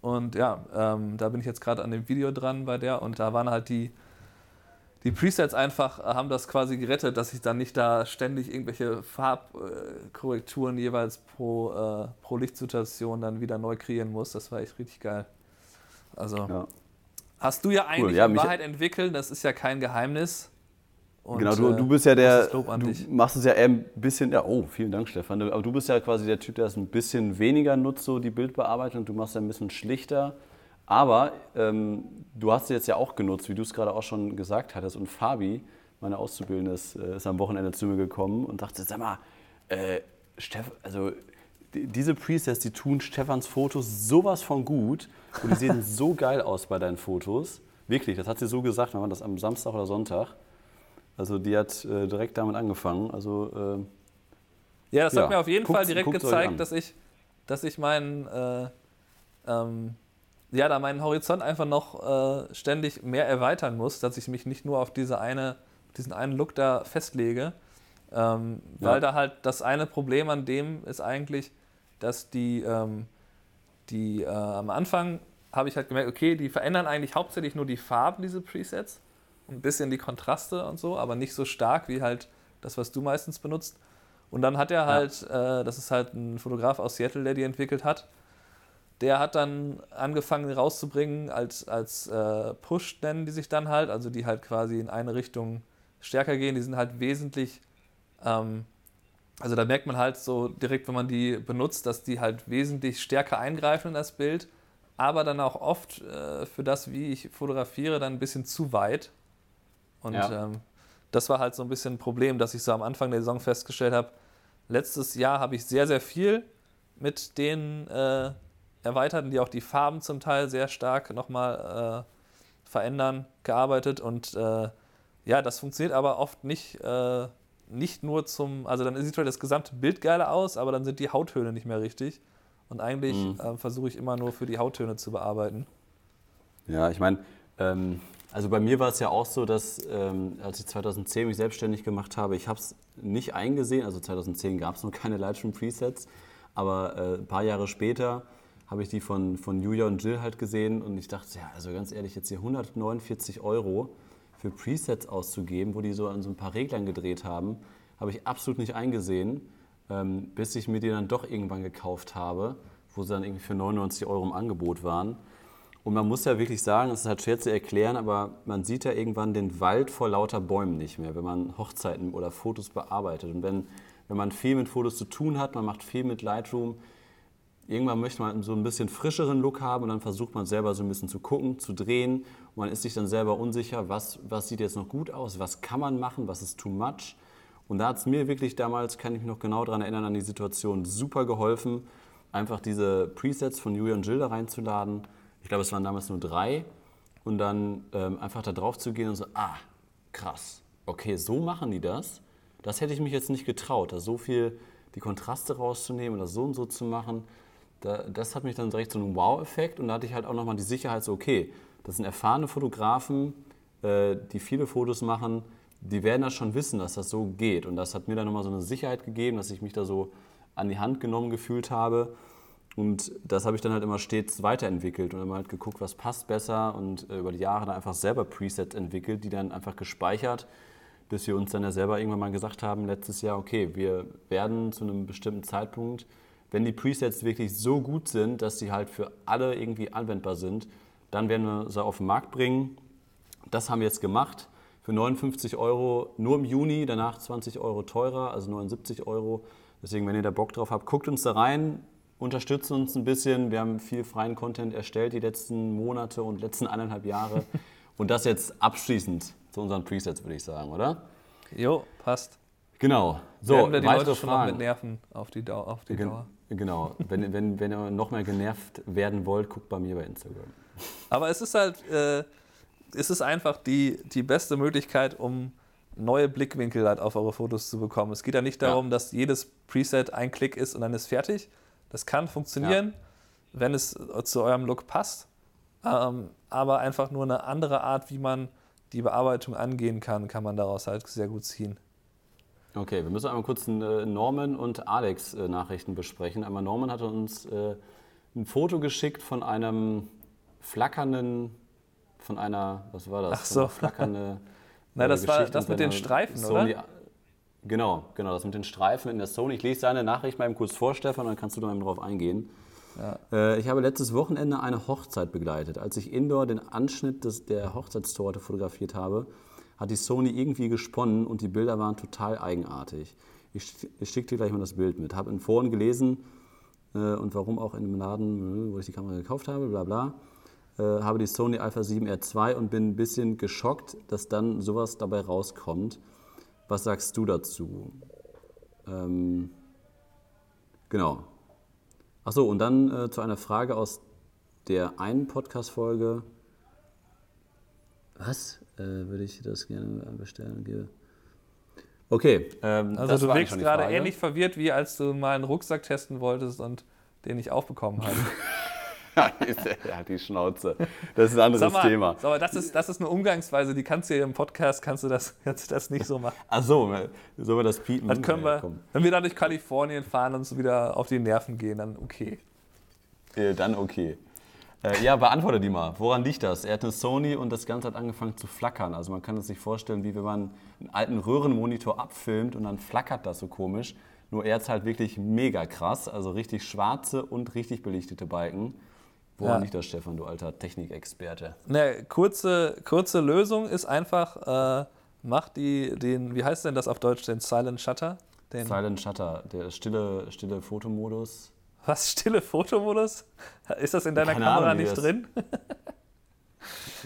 Und ja, ähm, da bin ich jetzt gerade an dem Video dran bei der und da waren halt die, die Presets einfach, äh, haben das quasi gerettet, dass ich dann nicht da ständig irgendwelche Farbkorrekturen jeweils pro, äh, pro Lichtsituation dann wieder neu kreieren muss. Das war echt richtig geil. Also Ja. Hast du ja eigentlich Ja, in Wahrheit entwickelt, das ist ja kein Geheimnis. Und, genau, du, äh, du bist ja der, du machst es ja eher ein bisschen, ja, oh, vielen Dank, Stefan. Aber du bist ja quasi der Typ, der es ein bisschen weniger nutzt, so die Bildbearbeitung. Du machst ja ein bisschen schlichter. Aber ähm, du hast es jetzt ja auch genutzt, wie du es gerade auch schon gesagt hattest. Und Fabi, meine Auszubildende, ist, äh, ist am Wochenende zu mir gekommen und sagte, sag mal, äh, Steff, also diese Presets, die tun Stefans Fotos sowas von gut und die sehen so geil aus bei deinen Fotos. Wirklich, das hat sie so gesagt, waren das am Samstag oder Sonntag. Also die hat äh, direkt damit angefangen. Also äh, Ja, das Ja, hat mir auf jeden guckt's- Fall direkt gezeigt, dass ich, dass ich meinen, äh, ähm, ja, da meinen Horizont einfach noch äh, ständig mehr erweitern muss, dass ich mich nicht nur auf diese eine, diesen einen Look da festlege, ähm, Ja. weil da halt das eine Problem an dem ist eigentlich, dass die, ähm, die äh, am Anfang habe ich halt gemerkt, okay, die verändern eigentlich hauptsächlich nur die Farben, diese Presets, ein bisschen die Kontraste und so, aber nicht so stark wie halt das, was du meistens benutzt. Und dann hat er halt, äh, das ist halt ein Fotograf aus Seattle, der die entwickelt hat, der hat dann angefangen rauszubringen als, als äh, Push nennen die sich dann halt, also die halt quasi in eine Richtung stärker gehen. Die sind halt wesentlich, ähm, also da merkt man halt so direkt, wenn man die benutzt, dass die halt wesentlich stärker eingreifen in das Bild, aber dann auch oft äh, für das, wie ich fotografiere, dann ein bisschen zu weit. Und Ja. ähm, das war halt so ein bisschen ein Problem, dass ich so am Anfang der Saison festgestellt habe, letztes Jahr habe ich sehr, sehr viel mit den äh, Erweiterten, die auch die Farben zum Teil sehr stark nochmal äh, verändern, gearbeitet. Und äh, ja, das funktioniert aber oft nicht, äh, nicht nur zum, also dann sieht halt das gesamte Bild geiler aus, aber dann sind die Hauttöne nicht mehr richtig. Und eigentlich Mhm. äh, versuche ich immer nur für die Hauttöne zu bearbeiten. Ja, ich meine, ähm, also bei mir war es ja auch so, dass ähm, als ich 2010 mich selbstständig gemacht habe, ich habe es nicht eingesehen, also 2010 gab es noch keine Lightroom Presets, aber äh, ein paar Jahre später habe ich die von, von Julia und Jill halt gesehen und ich dachte, ja, also ganz ehrlich, jetzt hier 149 Euro für Presets auszugeben, wo die so an so ein paar Reglern gedreht haben, habe ich absolut nicht eingesehen, ähm, bis ich mir die dann doch irgendwann gekauft habe, wo sie dann irgendwie für 99 Euro im Angebot waren. Und man muss ja wirklich sagen, es ist halt schwer zu erklären, aber man sieht ja irgendwann den Wald vor lauter Bäumen nicht mehr, wenn man Hochzeiten oder Fotos bearbeitet. Und wenn, wenn man viel mit Fotos zu tun hat, man macht viel mit Lightroom, irgendwann möchte man so ein bisschen frischeren Look haben und dann versucht man selber so ein bisschen zu gucken, zu drehen. Man ist sich dann selber unsicher, was, was sieht jetzt noch gut aus, was kann man machen, was ist too much. Und da hat es mir wirklich damals, kann ich mich noch genau daran erinnern, an die Situation super geholfen, einfach diese Presets von Julia und Jill da reinzuladen. Ich glaube, es waren damals nur drei. Und dann ähm, einfach da drauf zu gehen und so, ah, krass, okay, so machen die das. Das hätte ich mich jetzt nicht getraut, da so viel die Kontraste rauszunehmen das so und so zu machen. Da, das hat mich dann direkt so einen Wow-Effekt und da hatte ich halt auch nochmal die Sicherheit, so okay, das sind erfahrene Fotografen, äh, die viele Fotos machen, die werden das schon wissen, dass das so geht. Und das hat mir dann nochmal so eine Sicherheit gegeben, dass ich mich da so an die Hand genommen gefühlt habe. Und das habe ich dann halt immer stets weiterentwickelt und immer halt geguckt, was passt besser und äh, über die Jahre dann einfach selber Presets entwickelt, die dann einfach gespeichert, bis wir uns dann ja selber irgendwann mal gesagt haben, letztes Jahr, okay, wir werden zu einem bestimmten Zeitpunkt, wenn die Presets wirklich so gut sind, dass sie halt für alle irgendwie anwendbar sind, dann werden wir sie auf den Markt bringen. Das haben wir jetzt gemacht für 59 Euro nur im Juni, danach 20 Euro teurer, also 79 Euro. Deswegen, wenn ihr da Bock drauf habt, guckt uns da rein, unterstützt uns ein bisschen. Wir haben viel freien Content erstellt die letzten Monate und letzten eineinhalb Jahre. und das jetzt abschließend zu unseren Presets, würde ich sagen, oder? Jo, passt. Genau. So, Werden wir die Leute schon noch mit Nerven auf die, Dauer, auf die Dauer. Genau. wenn, wenn, wenn ihr noch mehr genervt werden wollt, guckt bei mir bei Instagram. Aber es ist halt, äh, es ist einfach die, die beste Möglichkeit, um neue Blickwinkel halt auf eure Fotos zu bekommen. Es geht ja nicht darum, ja. dass jedes Preset ein Klick ist und dann ist fertig. Das kann funktionieren, ja. wenn es zu eurem Look passt. Ähm, aber einfach nur eine andere Art, wie man die Bearbeitung angehen kann, kann man daraus halt sehr gut ziehen. Okay, wir müssen einmal kurz äh, Norman und Alex äh, Nachrichten besprechen. Einmal Norman hatte uns äh, ein Foto geschickt von einem flackernden, von einer, was war das? Ach so. Flackernde. Nein, das war das mit den Streifen, Sony, oder? Genau, genau, das mit den Streifen in der Sony. Ich lese deine Nachricht mal eben kurz vor, Stefan, dann kannst du da eben drauf eingehen. Ja. Äh, ich habe letztes Wochenende eine Hochzeit begleitet. Als ich indoor den Anschnitt des, der Hochzeitstorte fotografiert habe, hat die Sony irgendwie gesponnen und die Bilder waren total eigenartig. Ich, ich schicke dir gleich mal das Bild mit. Habe in Foren gelesen äh, und warum auch in dem Laden, äh, wo ich die Kamera gekauft habe, bla bla. Äh, habe die Sony Alpha 7R2 und bin ein bisschen geschockt, dass dann sowas dabei rauskommt. Was sagst du dazu? Ähm, genau. Achso, und dann äh, zu einer Frage aus der einen Podcast-Folge. Was? Äh, würde ich das gerne bestellen? Okay. Ähm, also du wirkst gerade ähnlich verwirrt, wie als du mal einen Rucksack testen wolltest und den nicht aufbekommen hast. ja, die Schnauze. Das ist ein anderes mal, Thema. Mal, das, ist, das ist eine Umgangsweise, die kannst du hier im Podcast, kannst du das, kannst du das nicht so machen. Ach so, sollen wir das piepen? Dann können wir, wenn wir dann durch Kalifornien fahren und uns wieder auf die Nerven gehen, dann okay. Äh, dann okay. Äh, ja, beantworte die mal. Woran liegt das? Er hat eine Sony und das Ganze hat angefangen zu flackern. Also man kann es sich vorstellen, wie wenn man einen alten Röhrenmonitor abfilmt und dann flackert das so komisch. Nur er hat halt wirklich mega krass, also richtig schwarze und richtig belichtete Balken. Woran ja. liegt das, Stefan, du alter Technikexperte? Ne, kurze, kurze Lösung ist einfach, äh, mach die, den, wie heißt denn das auf Deutsch, den Silent Shutter? Den Silent Shutter, der stille, stille Fotomodus. Was, stille Fotomodus? Ist das in deiner Keine Kamera Ahnung, nicht drin?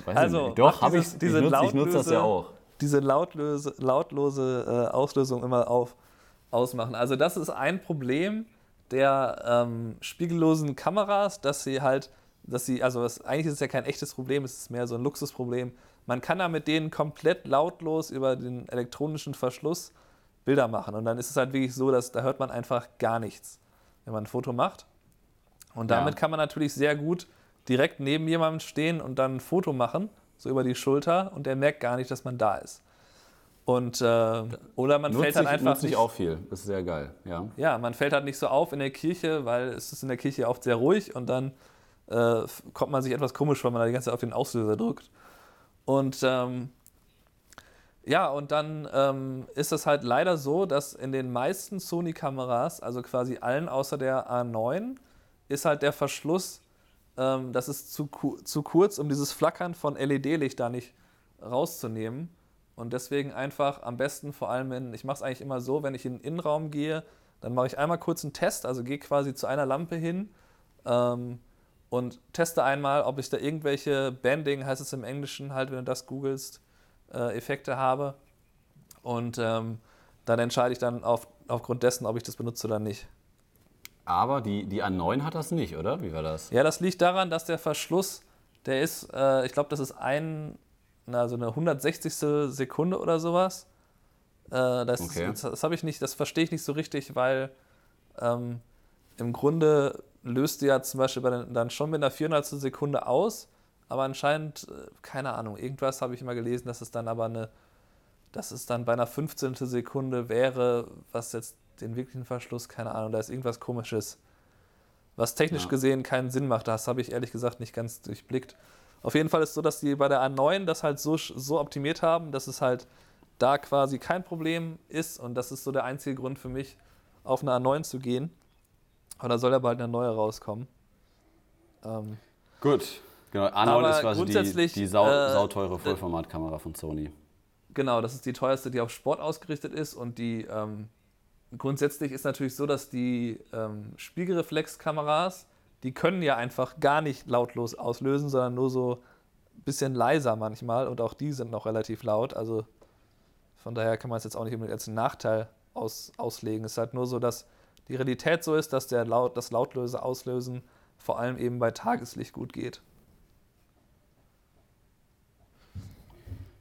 also, Doch, habe ich, diese ich, nutze, ich nutze das ja auch. Diese lautlose, lautlose äh, Auslösung immer auf, ausmachen. Also das ist ein Problem der ähm, spiegellosen Kameras, dass sie halt dass sie, also das, eigentlich ist es ja kein echtes Problem, es ist mehr so ein Luxusproblem. Man kann da mit denen komplett lautlos über den elektronischen Verschluss Bilder machen. Und dann ist es halt wirklich so, dass da hört man einfach gar nichts, wenn man ein Foto macht. Und damit ja. kann man natürlich sehr gut direkt neben jemandem stehen und dann ein Foto machen, so über die Schulter, und der merkt gar nicht, dass man da ist. Und, äh, oder man nutzt fällt halt einfach. Nutzt nicht auch viel. Das ist sehr geil, ja. Ja, man fällt halt nicht so auf in der Kirche, weil es ist in der Kirche oft sehr ruhig und dann äh, kommt man sich etwas komisch wenn man da die ganze Zeit auf den Auslöser drückt. Und ähm, ja, und dann ähm, ist es halt leider so, dass in den meisten Sony-Kameras, also quasi allen außer der A9, ist halt der Verschluss, ähm, das ist zu, zu kurz, um dieses Flackern von LED-Licht da nicht rauszunehmen. Und deswegen einfach am besten vor allem, in, ich mache es eigentlich immer so, wenn ich in den Innenraum gehe, dann mache ich einmal kurz einen Test, also gehe quasi zu einer Lampe hin, ähm, und teste einmal, ob ich da irgendwelche Banding, heißt es im Englischen, halt, wenn du das googelst, äh, Effekte habe. Und ähm, dann entscheide ich dann auf, aufgrund dessen, ob ich das benutze oder nicht. Aber die, die A9 hat das nicht, oder? Wie war das? Ja, das liegt daran, dass der Verschluss, der ist, äh, ich glaube, das ist ein, na, so eine 160. Sekunde oder sowas. Äh, das okay. das, das habe ich nicht, das verstehe ich nicht so richtig, weil ähm, im Grunde löst ja zum Beispiel den, dann schon mit einer 400. Sekunde aus, aber anscheinend, äh, keine Ahnung, irgendwas habe ich immer gelesen, dass es dann aber eine, dass es dann bei einer 15. Sekunde wäre, was jetzt den wirklichen Verschluss, keine Ahnung, da ist irgendwas komisches, was technisch ja. gesehen keinen Sinn macht. Das habe ich ehrlich gesagt nicht ganz durchblickt. Auf jeden Fall ist es so, dass die bei der A9 das halt so, so optimiert haben, dass es halt da quasi kein Problem ist und das ist so der einzige Grund für mich, auf eine A9 zu gehen. Und da soll ja bald eine neue rauskommen. Ähm, Gut, genau. A9 ist quasi die, die sau, äh, sauteure Vollformatkamera von Sony. Genau, das ist die teuerste, die auf Sport ausgerichtet ist und die ähm, grundsätzlich ist natürlich so, dass die ähm, Spiegelreflexkameras, die können ja einfach gar nicht lautlos auslösen, sondern nur so ein bisschen leiser manchmal und auch die sind noch relativ laut. Also von daher kann man es jetzt auch nicht als einen Nachteil aus, auslegen. Es ist halt nur so, dass die Realität so ist, dass der laut, das lautlose Auslösen vor allem eben bei Tageslicht gut geht.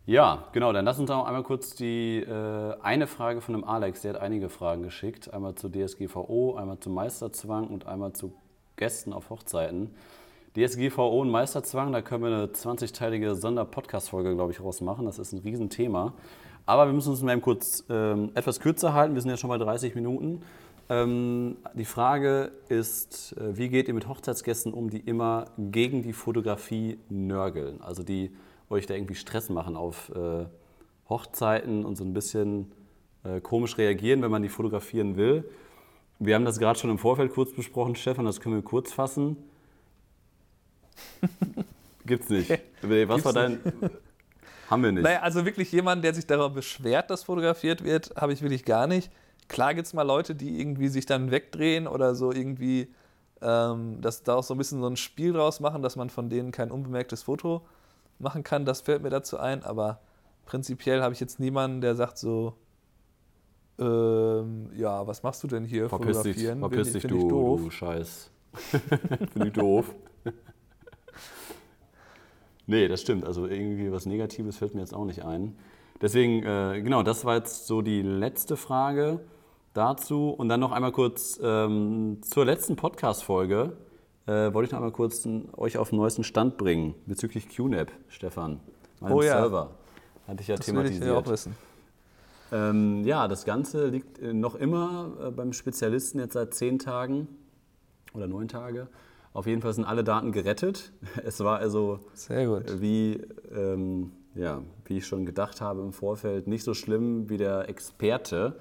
Ja, genau. Dann lass uns auch einmal kurz die äh, eine Frage von dem Alex, der hat einige Fragen geschickt. Einmal zu DSGVO, einmal zu Meisterzwang und einmal zu Gästen auf Hochzeiten. DSGVO und Meisterzwang, da können wir eine 20-teilige Sonderpodcast-Folge, glaube ich, rausmachen. Das ist ein Riesenthema. Aber wir müssen uns mal kurz ähm, etwas kürzer halten. Wir sind ja schon bei 30 Minuten. Ähm, die Frage ist, äh, wie geht ihr mit Hochzeitsgästen um, die immer gegen die Fotografie nörgeln? Also die euch da irgendwie Stress machen auf äh, Hochzeiten und so ein bisschen äh, komisch reagieren, wenn man die fotografieren will. Wir haben das gerade schon im Vorfeld kurz besprochen, Stefan, das können wir kurz fassen. Gibt's nicht. Was Gibt's war dein. Nicht. Haben wir nicht. Naja, also wirklich jemand, der sich darüber beschwert, dass fotografiert wird, habe ich wirklich gar nicht. Klar gibt es mal Leute, die irgendwie sich dann wegdrehen oder so irgendwie, ähm, dass da auch so ein bisschen so ein Spiel draus machen, dass man von denen kein unbemerktes Foto machen kann. Das fällt mir dazu ein, aber prinzipiell habe ich jetzt niemanden, der sagt so, ähm, ja, was machst du denn hier? Verpiss fotografieren? Dich, verpiss dich, du, doof. du Scheiß. Finde ich doof. Nee, das stimmt. Also irgendwie was Negatives fällt mir jetzt auch nicht ein. Deswegen, äh, genau, das war jetzt so die letzte Frage dazu. Und dann noch einmal kurz ähm, zur letzten Podcast-Folge. Äh, wollte ich noch einmal kurz euch auf den neuesten Stand bringen bezüglich QNAP, Stefan. Meinem oh ja. Server. Hatte ich ja das thematisiert. Will ich auch wissen. Ähm, ja, das Ganze liegt äh, noch immer äh, beim Spezialisten jetzt seit zehn Tagen oder neun Tage. Auf jeden Fall sind alle Daten gerettet. Es war also, Wie, ähm, ja, wie ich schon gedacht habe im Vorfeld, nicht so schlimm, wie der Experte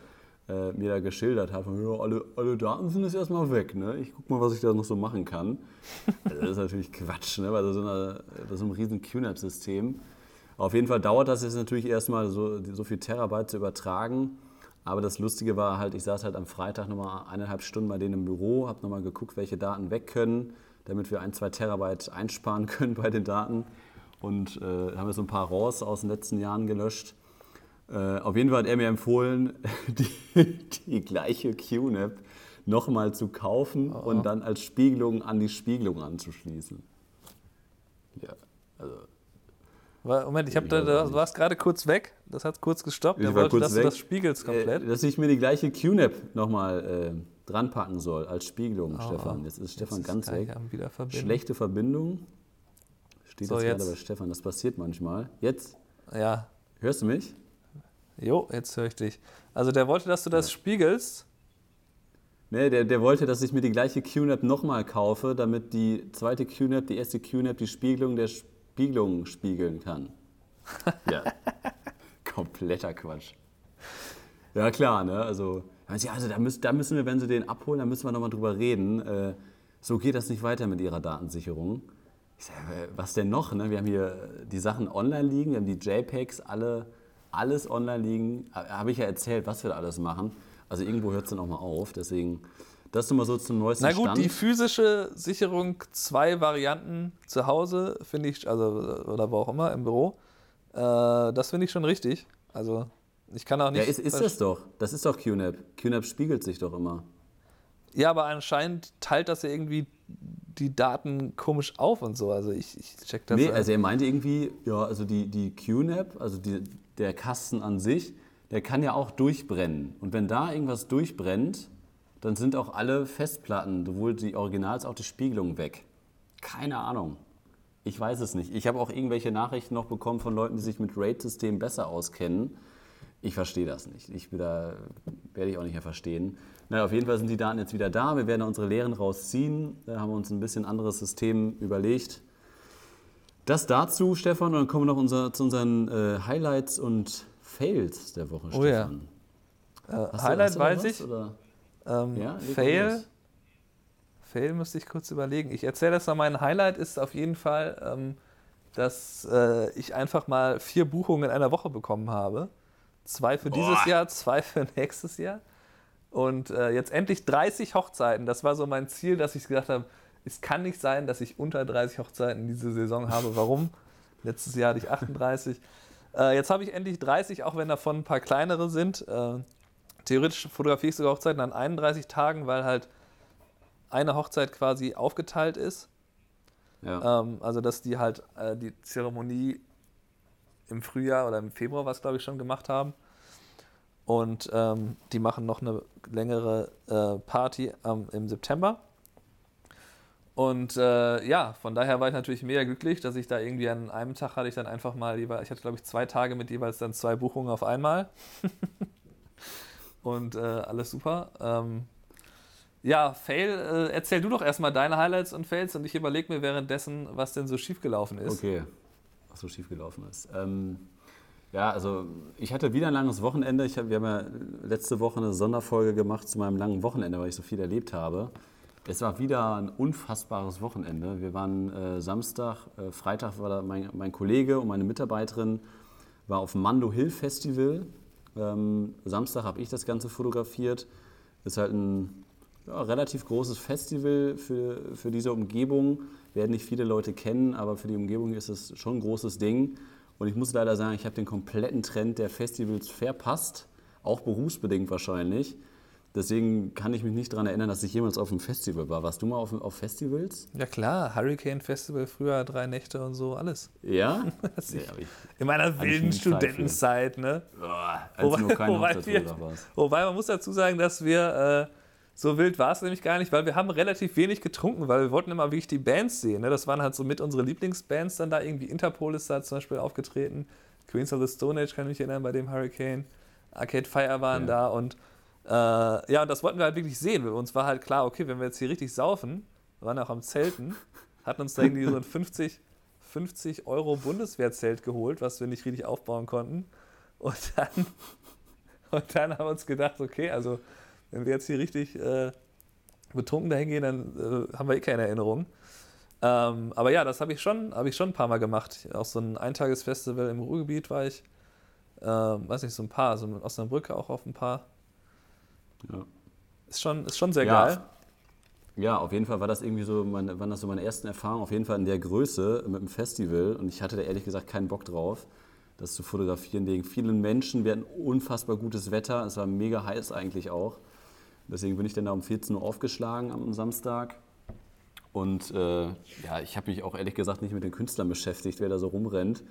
äh, mir da geschildert hat. Von, ja, alle, alle Daten sind jetzt erstmal weg. Ne? Ich gucke mal, was ich da noch so machen kann. Also das ist natürlich Quatsch, ne? bei so, einer, bei so einem riesen QNAP-System. Auf jeden Fall dauert das jetzt natürlich erstmal so, so viel Terabyte zu übertragen. Aber das Lustige war halt, ich saß halt am Freitag nochmal eineinhalb Stunden bei denen im Büro, habe nochmal geguckt, welche Daten weg können, damit wir ein, zwei Terabyte einsparen können bei den Daten. Und äh, haben wir so ein paar RAWs aus den letzten Jahren gelöscht. Äh, auf jeden Fall hat er mir empfohlen, die, die gleiche QNAP nochmal zu kaufen oh. und dann als Spiegelung an die Spiegelung anzuschließen. Ja, also Moment, ich habe da, du warst gerade kurz weg, das hat kurz gestoppt. Ich er wollte, dass weg. du das spiegelst komplett. Äh, dass ich mir die gleiche QNAP nochmal äh, dran packen soll als Spiegelung, oh, Stefan. Jetzt ist Stefan jetzt ganz weg. Schlechte Verbindung. Steht so, jetzt gerade bei Stefan, das passiert manchmal. Jetzt? Ja. Hörst du mich? Jo, jetzt höre ich dich. Also der wollte, dass du das ja. spiegelst. Nee, der, der wollte, dass ich mir die gleiche QNAP nochmal kaufe, damit die zweite QNAP, die erste QNAP, die Spiegelung der Spiegelung spiegeln kann. Ja. Kompletter Quatsch. Ja, klar, ne? Also, also da, müssen, da müssen wir, wenn sie den abholen, da müssen wir nochmal drüber reden. Äh, so geht das nicht weiter mit ihrer Datensicherung. Was denn noch? Ne? Wir haben hier die Sachen online liegen, wir haben die JPEGs, alle, alles online liegen. Habe ich ja erzählt, was wir da alles machen. Also irgendwo hört es dann auch mal auf. Deswegen das ist immer so zum neuesten Na gut, Stand. die physische Sicherung, zwei Varianten zu Hause, finde ich, also oder wo auch immer, im Büro, äh, das finde ich schon richtig. Also ich kann auch nicht. Ja, ist, ist das doch. Das ist doch QNAP. QNAP spiegelt sich doch immer. Ja, aber anscheinend teilt das ja irgendwie die Daten komisch auf und so. Also ich, ich check das. Nee, also er meinte irgendwie, ja, also die, die QNAP, also die, der Kasten an sich, der kann ja auch durchbrennen. Und wenn da irgendwas durchbrennt, dann sind auch alle Festplatten, sowohl die Originals als auch die Spiegelung weg. Keine Ahnung. Ich weiß es nicht. Ich habe auch irgendwelche Nachrichten noch bekommen von Leuten, die sich mit RAID-Systemen besser auskennen. Ich verstehe das nicht. Ich da, werde ich auch nicht mehr verstehen. Naja, auf jeden Fall sind die Daten jetzt wieder da. Wir werden unsere Lehren rausziehen. Da haben wir uns ein bisschen anderes System überlegt. Das dazu, Stefan, und dann kommen wir noch unser, zu unseren äh, Highlights und Fails der Woche, Oh ja. Stefan. Äh, Hast du- Highlight du weiß was, ich. Ähm, Ja, Fail. Fail müsste ich kurz überlegen. Ich erzähle das mal. Mein Highlight ist auf jeden Fall, ähm, dass äh, ich einfach mal vier Buchungen in einer Woche bekommen habe. Zwei für dieses Boah. Jahr, zwei für nächstes Jahr. Und äh, jetzt endlich 30 Hochzeiten. Das war so mein Ziel, dass ich gesagt habe, es kann nicht sein, dass ich unter 30 Hochzeiten diese Saison habe. Warum? Letztes Jahr hatte ich 38. Äh, jetzt habe ich endlich 30, auch wenn davon ein paar kleinere sind. Äh, theoretisch fotografiere ich sogar Hochzeiten an 31 Tagen, weil halt eine Hochzeit quasi aufgeteilt ist. Ja. Ähm, also, dass die halt äh, die Zeremonie im Frühjahr oder im Februar, was glaube ich schon gemacht haben. Und ähm, die machen noch eine längere äh, Party ähm, im September. Und äh, ja, von daher war ich natürlich mega glücklich, dass ich da irgendwie an einem Tag hatte ich dann einfach mal, jeweils- ich hatte glaube ich zwei Tage mit jeweils dann zwei Buchungen auf einmal. Und äh, alles super. Ähm, ja, Fail, äh, erzähl du doch erstmal deine Highlights und Fails und ich überlege mir währenddessen, was denn so schiefgelaufen ist. Okay, was so schief gelaufen ist. Ähm, ja, also ich hatte wieder ein langes Wochenende. Ich hab, wir haben ja letzte Woche eine Sonderfolge gemacht zu meinem langen Wochenende, weil ich so viel erlebt habe. Es war wieder ein unfassbares Wochenende. Wir waren äh, Samstag, äh, Freitag war mein, mein Kollege und meine Mitarbeiterin war auf dem Mando Hill Festival. Ähm, Samstag habe ich das Ganze fotografiert. Ist halt ein ja, relativ großes Festival für, für diese Umgebung. Werden nicht viele Leute kennen, aber für die Umgebung ist es schon ein großes Ding. Und ich muss leider sagen, ich habe den kompletten Trend der Festivals verpasst, auch berufsbedingt wahrscheinlich. Deswegen kann ich mich nicht daran erinnern, dass ich jemals auf einem Festival war. Warst du mal auf, auf Festivals? Ja klar, Hurricane Festival früher, drei Nächte und so, alles. Ja? Ja ich- In meiner wilden. Studentenzeit, ne? boah, wobei, Hochzeitsfotograf wir, wobei man muss dazu sagen, dass wir, äh, so wild war es nämlich gar nicht, weil wir haben relativ wenig getrunken, weil wir wollten immer wirklich die Bands sehen. Ne? Das waren halt so mit unsere Lieblingsbands dann da irgendwie. Interpol ist da zum Beispiel aufgetreten. Queens of the Stone Age kann ich mich erinnern bei dem Hurricane. Arcade Fire waren Ja. da und äh, ja, und das wollten wir halt wirklich sehen. Uns war halt klar, okay, wenn wir jetzt hier richtig saufen, wir waren auch am Zelten, hatten uns da irgendwie so ein 50, 50 Euro Bundeswehrzelt geholt, was wir nicht richtig aufbauen konnten. Und dann, und dann haben wir uns gedacht, okay, also wenn wir jetzt hier richtig äh, betrunken dahin gehen, dann äh, haben wir eh keine Erinnerung. Ähm, aber ja, das habe ich, schon- habe ich schon ein paar Mal gemacht. Auch so ein Eintagesfestival im Ruhrgebiet war ich. Ähm, weiß nicht, so ein paar. So in Osnabrück auch auf ein paar. Ja. Ist schon, ist schon sehr Ja. geil. Ja, auf jeden Fall war das irgendwie so, meine, waren das so meine ersten Erfahrungen, auf jeden Fall in der Größe mit dem Festival. Und ich hatte da ehrlich gesagt keinen Bock drauf, das zu fotografieren wegen vielen Menschen. Wir hatten unfassbar gutes Wetter, es war mega heiß eigentlich auch. Deswegen bin ich dann da um 14 Uhr aufgeschlagen am Samstag. Und äh, ja, ich habe mich auch ehrlich gesagt nicht mit den Künstlern beschäftigt, wer da so rumrennt.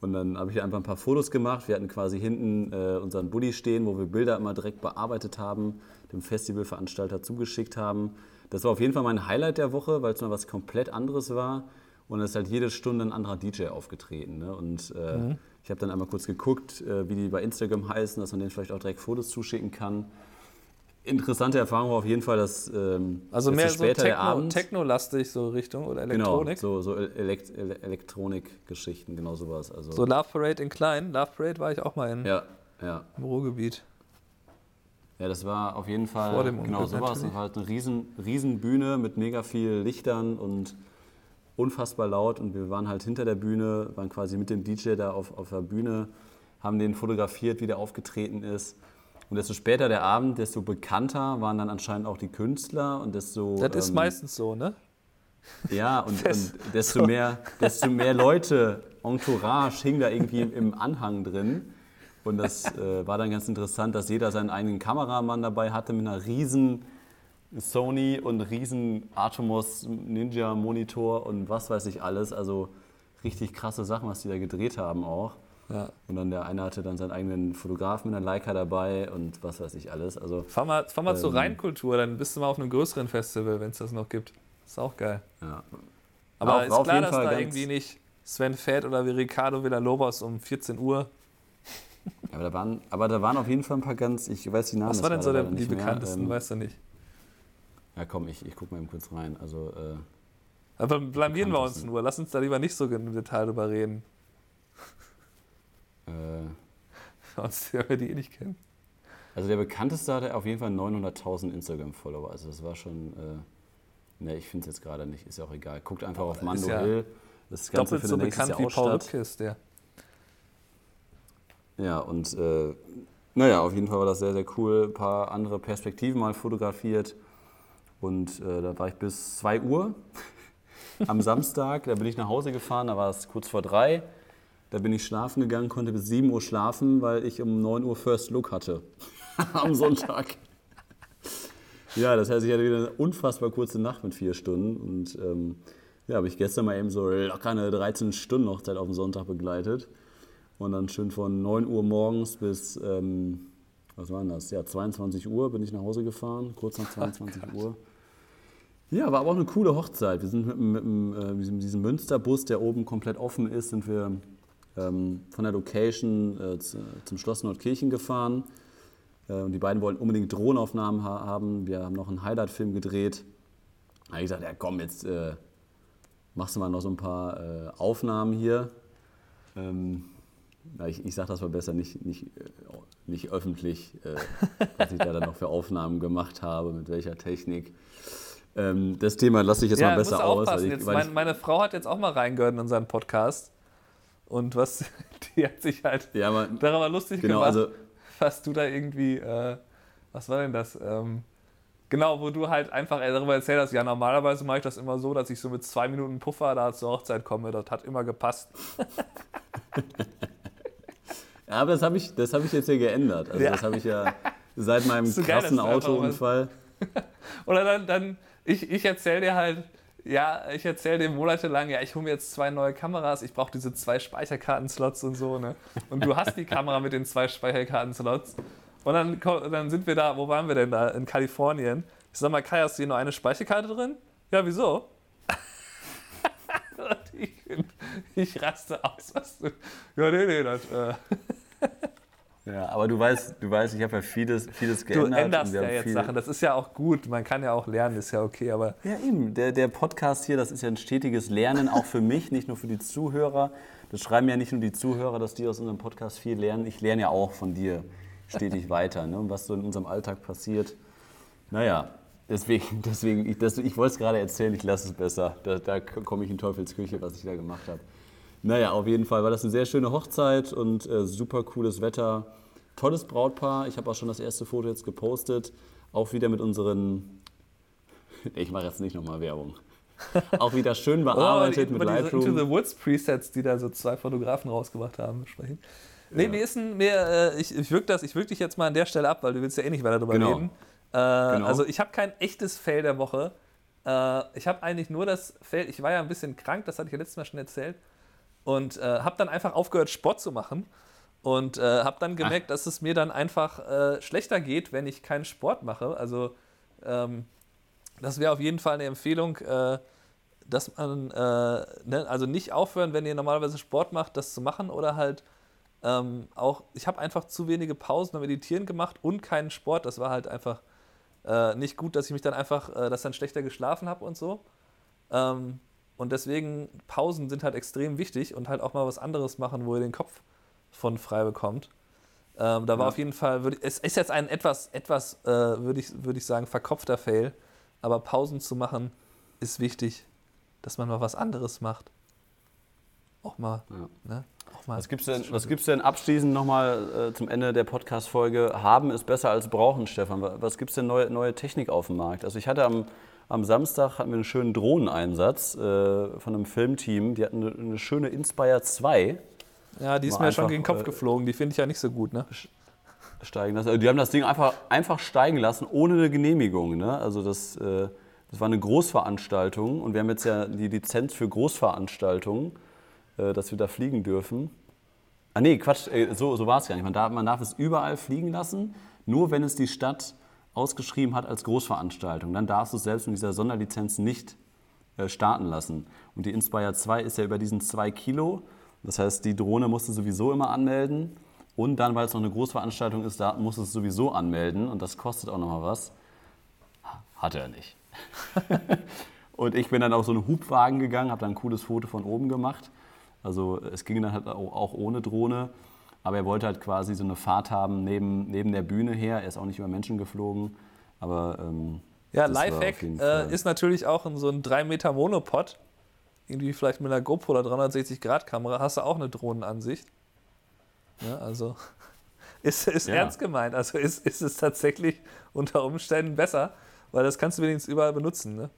Und dann habe ich einfach ein paar Fotos gemacht. Wir hatten quasi hinten äh, unseren Bulli stehen, wo wir Bilder immer direkt bearbeitet haben, dem Festivalveranstalter zugeschickt haben. Das war auf jeden Fall mein Highlight der Woche, weil es mal was komplett anderes war. Und es ist halt jede Stunde ein anderer DJ aufgetreten. Ne? Und äh, ich habe dann einmal kurz geguckt, äh, wie die bei Instagram heißen, dass man denen vielleicht auch direkt Fotos zuschicken kann. Interessante Erfahrung war auf jeden Fall, dass ähm, Also mehr so Techno, Techno-lastig so Richtung oder Genau, Elektronik. so, so Elekt Ele Elektronikgeschichten, genau sowas. Also, So Love Parade in klein. Love Parade war ich auch mal in, ja, ja. im Ruhrgebiet. Ja, das war auf jeden Fall Vor dem genau sowas. natürlich. Und halt eine riesen, riesen Bühne mit mega viel Lichtern und unfassbar laut. Und wir waren halt hinter der Bühne, waren quasi mit dem DJ da auf, auf der Bühne, haben den fotografiert, wie der aufgetreten ist. Und desto später der Abend, desto bekannter waren dann anscheinend auch die Künstler und desto Das ist ähm, meistens so, ne? Ja, und, und desto, mehr, desto mehr Leute, Entourage hing da irgendwie im, im Anhang drin. Und das äh, war dann ganz interessant, dass jeder seinen eigenen Kameramann dabei hatte mit einer riesen Sony und riesen Atomos Ninja Monitor und was weiß ich alles. Also richtig krasse Sachen, was die da gedreht haben auch. Ja. Und dann der eine hatte dann seinen eigenen Fotografen mit einer Leica dabei und was weiß ich alles. Also Fahr mal, fahr mal zur Ähm. Rheinkultur, dann bist du mal auf einem größeren Festival, wenn es das noch gibt. Ist auch geil. ja. Aber auf- ist auf klar, dass Fall da irgendwie nicht Sven Fett oder wie Ricardo Villalobos um 14 Uhr. Aber da, waren, aber da waren auf jeden Fall ein paar ganz, ich weiß die Namen Was war denn so der, die bekanntesten, Ähm, weißt du nicht. Ja, komm, ich, ich guck mal eben kurz rein. Also, äh, Aber blamieren wir uns nur. Lass uns da lieber nicht so im Detail drüber reden. Äh, sonst, wenn wir die eh nicht kennen. Also der bekannteste hatte auf jeden Fall 900.000 Instagram-Follower. Also das war schon, äh, ne, ich finde es jetzt gerade nicht, ist ja auch egal. Guckt einfach auf Mando ja Hill. Das Ganze doppelt so bekannt wie Paul Rübkes, der. Ja, und äh, naja, auf jeden Fall war das sehr, sehr cool. Ein paar andere Perspektiven mal fotografiert. Und äh, da war ich bis 2 Uhr am Samstag. Da bin ich nach Hause gefahren, da war es kurz vor drei. Da bin ich schlafen gegangen, konnte bis 7 Uhr schlafen, weil ich um 9 Uhr First Look hatte. am Sonntag. ja, das heißt, ich hatte wieder eine unfassbar kurze Nacht mit vier Stunden. Und ähm, ja, habe ich gestern mal eben so locker eine 13 Stunden Hochzeit auf dem Sonntag begleitet. Und dann schön von 9 Uhr morgens bis, ähm, was war denn das? Ja, 22 Uhr bin ich nach Hause gefahren, kurz nach 22 oh Uhr. Ja, war aber auch eine coole Hochzeit. Wir sind mit, mit, mit, äh, mit diesem Münsterbus, der oben komplett offen ist, sind wir ähm, von der Location äh, zum Schloss Nordkirchen gefahren. Äh, und die beiden wollten unbedingt Drohnenaufnahmen ha haben. Wir haben noch einen Highlight-Film gedreht. Da habe ich gesagt, ja komm, jetzt äh, machst du mal noch so ein paar äh, Aufnahmen hier. Ähm, ich, ich sage das mal besser nicht, nicht, äh, nicht öffentlich, äh, was ich da dann noch für Aufnahmen gemacht habe, mit welcher Technik. Ähm, das Thema lasse ich jetzt ja, mal besser aus. Weil ich, meine, meine, Frau hat jetzt auch mal reingehört in unseren Podcast. Und was, die hat sich halt ja, man, darüber lustig genau, gemacht, also, was du da irgendwie, äh, was war denn das? Ähm, genau, wo du halt einfach darüber erzählt hast, ja, normalerweise mache ich das immer so, dass ich so mit zwei Minuten Puffer da zur Hochzeit komme. Das hat immer gepasst. Ja, aber das habe ich, hab ich jetzt hier geändert. Also ja. das habe ich ja seit meinem so krassen Autounfall. Oder dann, dann ich, ich erzähle dir halt, ja, ich erzähle dir monatelang, ja, ich hole mir jetzt zwei neue Kameras, ich brauche diese zwei Speicherkartenslots und so, ne? Und du hast die Kamera mit den zwei Speicherkartenslots. Und dann, dann sind wir da, wo waren wir denn da? In Kalifornien. Ich sag mal, Kai, hast du hier nur eine Speicherkarte drin? Ja, wieso? ich, ich raste aus. Was du, ja, nee, nee, das. Äh. Ja, aber du weißt, du weißt, ich habe ja vieles, vieles geändert. Du änderst ja jetzt Sachen, das ist ja auch gut, man kann ja auch lernen, ist ja okay, aber... Ja eben, der, der Podcast hier, das ist ja ein stetiges Lernen, auch für mich, nicht nur für die Zuhörer. Das schreiben ja nicht nur die Zuhörer, dass die aus unserem Podcast viel lernen, ich lerne ja auch von dir stetig weiter, ne? und was so in unserem Alltag passiert. Naja, deswegen, deswegen ich, das, ich wollte es gerade erzählen, ich lasse es besser, da, da komme ich in Teufelsküche, was ich da gemacht habe. Naja, auf jeden Fall war das eine sehr schöne Hochzeit und äh, super cooles Wetter. Tolles Brautpaar. Ich habe auch schon das erste Foto jetzt gepostet. Auch wieder mit unseren. Ich mache jetzt nicht nochmal Werbung. Auch wieder schön bearbeitet oh, mit Lightroom. Into the Woods Presets, die da so zwei Fotografen rausgebracht haben, sprechen. Nee, ja. mir ist ein, mir, äh, ich, ich wirke wirke dich jetzt mal an der Stelle ab, weil du willst ja eh nicht weiter darüber genau. reden. Äh, genau. Also ich habe kein echtes Fail der Woche. Äh, ich habe eigentlich nur das Fail, ich war ja ein bisschen krank, das hatte ich ja letztes Mal schon erzählt und äh, habe dann einfach aufgehört, Sport zu machen und äh, habe dann gemerkt, Ach. dass es mir dann einfach äh, schlechter geht, wenn ich keinen Sport mache. Also ähm, das wäre auf jeden Fall eine Empfehlung, äh, dass man äh, ne, also nicht aufhören, wenn ihr normalerweise Sport macht, das zu machen oder halt ähm, auch, ich habe einfach zu wenige Pausen beim Meditieren gemacht und keinen Sport. Das war halt einfach äh, nicht gut, dass ich mich dann einfach, dass dann schlechter geschlafen habe und so. Ähm, und deswegen, Pausen sind halt extrem wichtig und halt auch mal was anderes machen, wo ihr den Kopf von frei bekommt. Ähm, da war ja. auf jeden Fall, würd, es ist jetzt ein etwas, etwas äh, würde ich, würd ich sagen, verkopfter Fail. Aber Pausen zu machen ist wichtig, dass man mal was anderes macht. Auch mal. Ja. Ne? Auch mal was gibt es denn, was gibt's denn abschließend nochmal äh, zum Ende der Podcast-Folge? Haben ist besser als brauchen, Stefan. Was gibt es denn neue, neue Technik auf dem Markt? Also ich hatte am am Samstag hatten wir einen schönen Drohneneinsatz äh, von einem Filmteam. Die hatten eine, eine schöne Inspire 2. Ja, die ist mir einfach, schon gegen den Kopf äh, geflogen. Die finde ich ja nicht so gut, ne? Steigen lassen. Also die haben das Ding einfach, einfach steigen lassen, ohne eine Genehmigung. Ne? Also das, äh, das war eine Großveranstaltung und wir haben jetzt ja die Lizenz für Großveranstaltungen, äh, dass wir da fliegen dürfen. Ah nee, Quatsch, äh, so, so war es gar nicht. Man darf, man darf es überall fliegen lassen, nur wenn es die Stadt ausgeschrieben hat als Großveranstaltung. Dann darfst du es selbst mit dieser Sonderlizenz nicht äh, starten lassen. Und die Inspire 2 ist ja über diesen 2 Kilo. Das heißt, die Drohne musst du sowieso immer anmelden. Und dann, weil es noch eine Großveranstaltung ist, da musst du es sowieso anmelden. Und das kostet auch nochmal was. Hat er nicht. und ich bin dann auf so einen Hubwagen gegangen, habe dann ein cooles Foto von oben gemacht. Also es ging dann halt auch ohne Drohne. Aber er wollte halt quasi so eine Fahrt haben neben, neben der Bühne her. Er ist auch nicht über Menschen geflogen. Aber ähm, Ja, Lifehack äh, ist natürlich auch in so ein 3 Meter Monopod. Irgendwie vielleicht mit einer GoPro oder 360-Grad-Kamera hast du auch eine Drohnenansicht. Ja, also ist, ist Ja. ernst gemeint. Also ist, ist es tatsächlich unter Umständen besser, weil das kannst du wenigstens überall benutzen. Ne?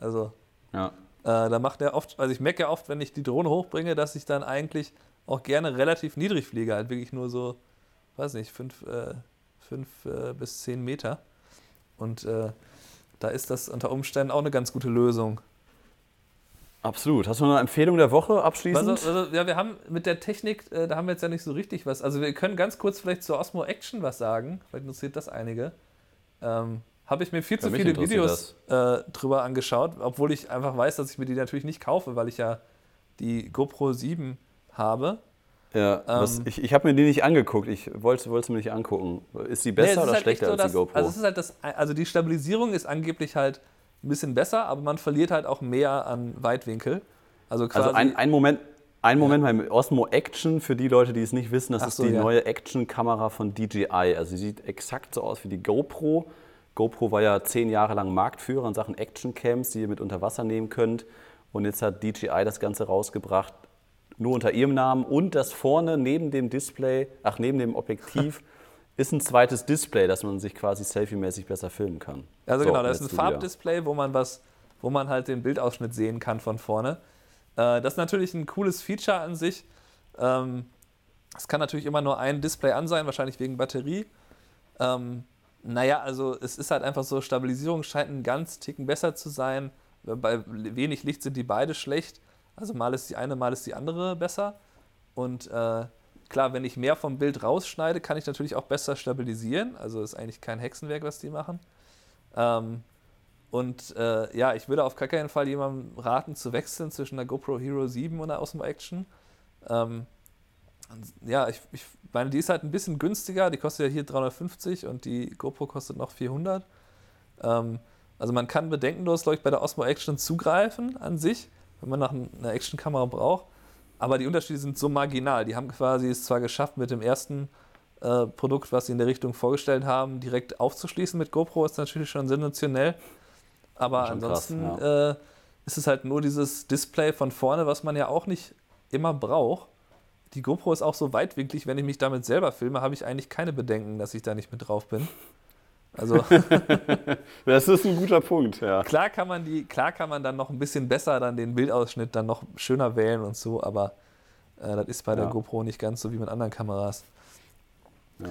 Also ja. äh, da macht er oft, also ich merke ja oft, wenn ich die Drohne hochbringe, dass ich dann eigentlich auch gerne relativ niedrig fliege, halt wirklich nur so, weiß nicht, fünf, äh, fünf äh, bis zehn Meter. Und äh, da ist das unter Umständen auch eine ganz gute Lösung. Absolut. Hast du noch eine Empfehlung der Woche abschließend? Also, also, ja, wir haben mit der Technik, äh, da haben wir jetzt ja nicht so richtig was. Also wir können ganz kurz vielleicht zur Osmo Action was sagen. Vielleicht interessiert das einige. Ähm, Habe ich mir viel zu Ja, mich viele Videos äh, drüber angeschaut, obwohl ich einfach weiß, dass ich mir die natürlich nicht kaufe, weil ich ja die GoPro 7 habe. ja, was, ähm, ich ich habe mir die nicht angeguckt. Ich wollte wollte sie mir nicht angucken. Ist die besser Nee, es oder halt schlechter echt so, als die dass- GoPro? Also, es ist halt das, also die Stabilisierung ist angeblich halt ein bisschen besser, aber man verliert halt auch mehr an Weitwinkel. Also quasi. Also ein, ein Moment, ein Moment beim Osmo Action, für die Leute, die es nicht wissen, das Ach ist so, die ja. neue Action-Kamera von DJI. Also sie sieht exakt so aus wie die GoPro. GoPro war ja zehn Jahre lang Marktführer in Sachen Action-Cams, die ihr mit unter Wasser nehmen könnt. Und jetzt hat DJI das Ganze rausgebracht, nur unter ihrem Namen. Und das vorne neben dem Display, ach neben dem Objektiv, ist ein zweites Display, dass man sich quasi selfie-mäßig besser filmen kann. Also So, genau, da ist ein. Farbdisplay, wo man was, wo man halt den Bildausschnitt sehen kann von vorne. Äh, das ist natürlich ein cooles Feature an sich. Ähm, es kann natürlich immer nur ein Display an sein, wahrscheinlich wegen Batterie. Ähm, naja, also es ist halt einfach so, Stabilisierung scheint einen ganz Ticken besser zu sein. Bei wenig Licht sind die beide schlecht. Also mal ist die eine, mal ist die andere besser. Und äh, klar, wenn ich mehr vom Bild rausschneide, kann ich natürlich auch besser stabilisieren. Also ist eigentlich kein Hexenwerk, was die machen. Ähm, und äh, ja, ich würde auf gar keinen Fall jemandem raten, zu wechseln zwischen der GoPro Hero 7 und der Osmo Action. Ähm, ja, ich, ich meine, die ist halt ein bisschen günstiger. Die kostet ja hier 350 und die GoPro kostet noch 400. Ähm, also man kann bedenkenlos, glaube ich, bei der Osmo Action zugreifen an sich, wenn man nach einer Actionkamera braucht. Aber die Unterschiede sind so marginal. Die haben quasi es zwar geschafft, mit dem ersten äh, Produkt, was sie in der Richtung vorgestellt haben, direkt aufzuschließen mit GoPro, ist natürlich schon sensationell. Aber Schon krass, ansonsten äh, ist es halt nur dieses Display von vorne, was man ja auch nicht immer braucht. Die GoPro ist auch so weitwinklig, wenn ich mich damit selber filme, habe ich eigentlich keine Bedenken, dass ich da nicht mit drauf bin. Also Das ist ein guter Punkt, ja. klar kann man die, klar kann man dann noch ein bisschen besser dann den Bildausschnitt dann noch schöner wählen und so, aber äh, das ist bei der Ja. GoPro nicht ganz so wie mit anderen Kameras. Ja.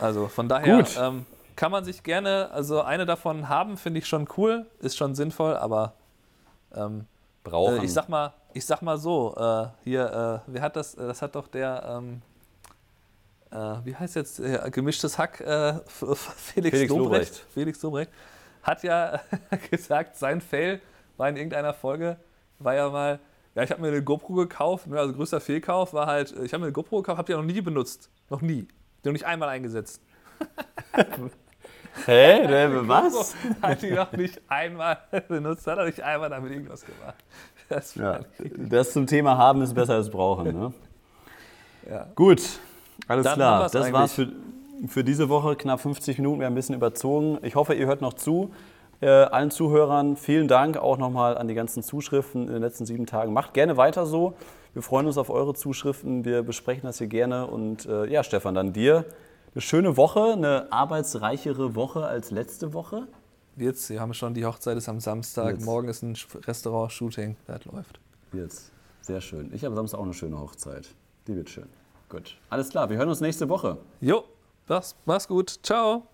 Also von daher ähm, kann man sich gerne, also eine davon haben, finde ich schon cool, ist schon sinnvoll, aber ähm, Brauchen. äh, ich sag mal, ich sag mal so, äh, hier, äh, wer hat das, äh, das hat doch der, ähm, äh, wie heißt jetzt, äh, gemischtes Hack, äh, Felix, Felix Lobrecht. Felix Lobrecht, hat ja gesagt, sein Fail war in irgendeiner Folge, war ja mal, ja, ich habe mir eine GoPro gekauft, ne, also größter Fehlkauf war halt, ich habe mir eine GoPro gekauft, habe die noch nie benutzt, noch nie, die noch nicht einmal eingesetzt. Hä? Der, was? Hat die noch nicht einmal benutzt, hat er nicht einmal damit irgendwas gemacht. Das Ja, das zum Thema haben ist besser als brauchen. Ne? ja. Gut, alles Dann klar. Das war's für, für diese Woche. Knapp 50 Minuten, wir haben ein bisschen überzogen. Ich hoffe, ihr hört noch zu. Äh, allen Zuhörern vielen Dank auch nochmal an die ganzen Zuschriften in den letzten sieben Tagen. Macht gerne weiter so. Wir freuen uns auf eure Zuschriften. Wir besprechen das hier gerne. Und äh, ja, Stefan, dann dir eine schöne Woche, eine arbeitsreichere Woche als letzte Woche. Jetzt, wir haben schon die Hochzeit ist am Samstag, Jetzt. morgen ist ein Restaurant-Shooting, das läuft. Jetzt. Sehr schön. Ich habe Samstag auch eine schöne Hochzeit. Die wird schön. Gut. Alles klar, wir hören uns nächste Woche. Jo, mach's, mach's gut, ciao.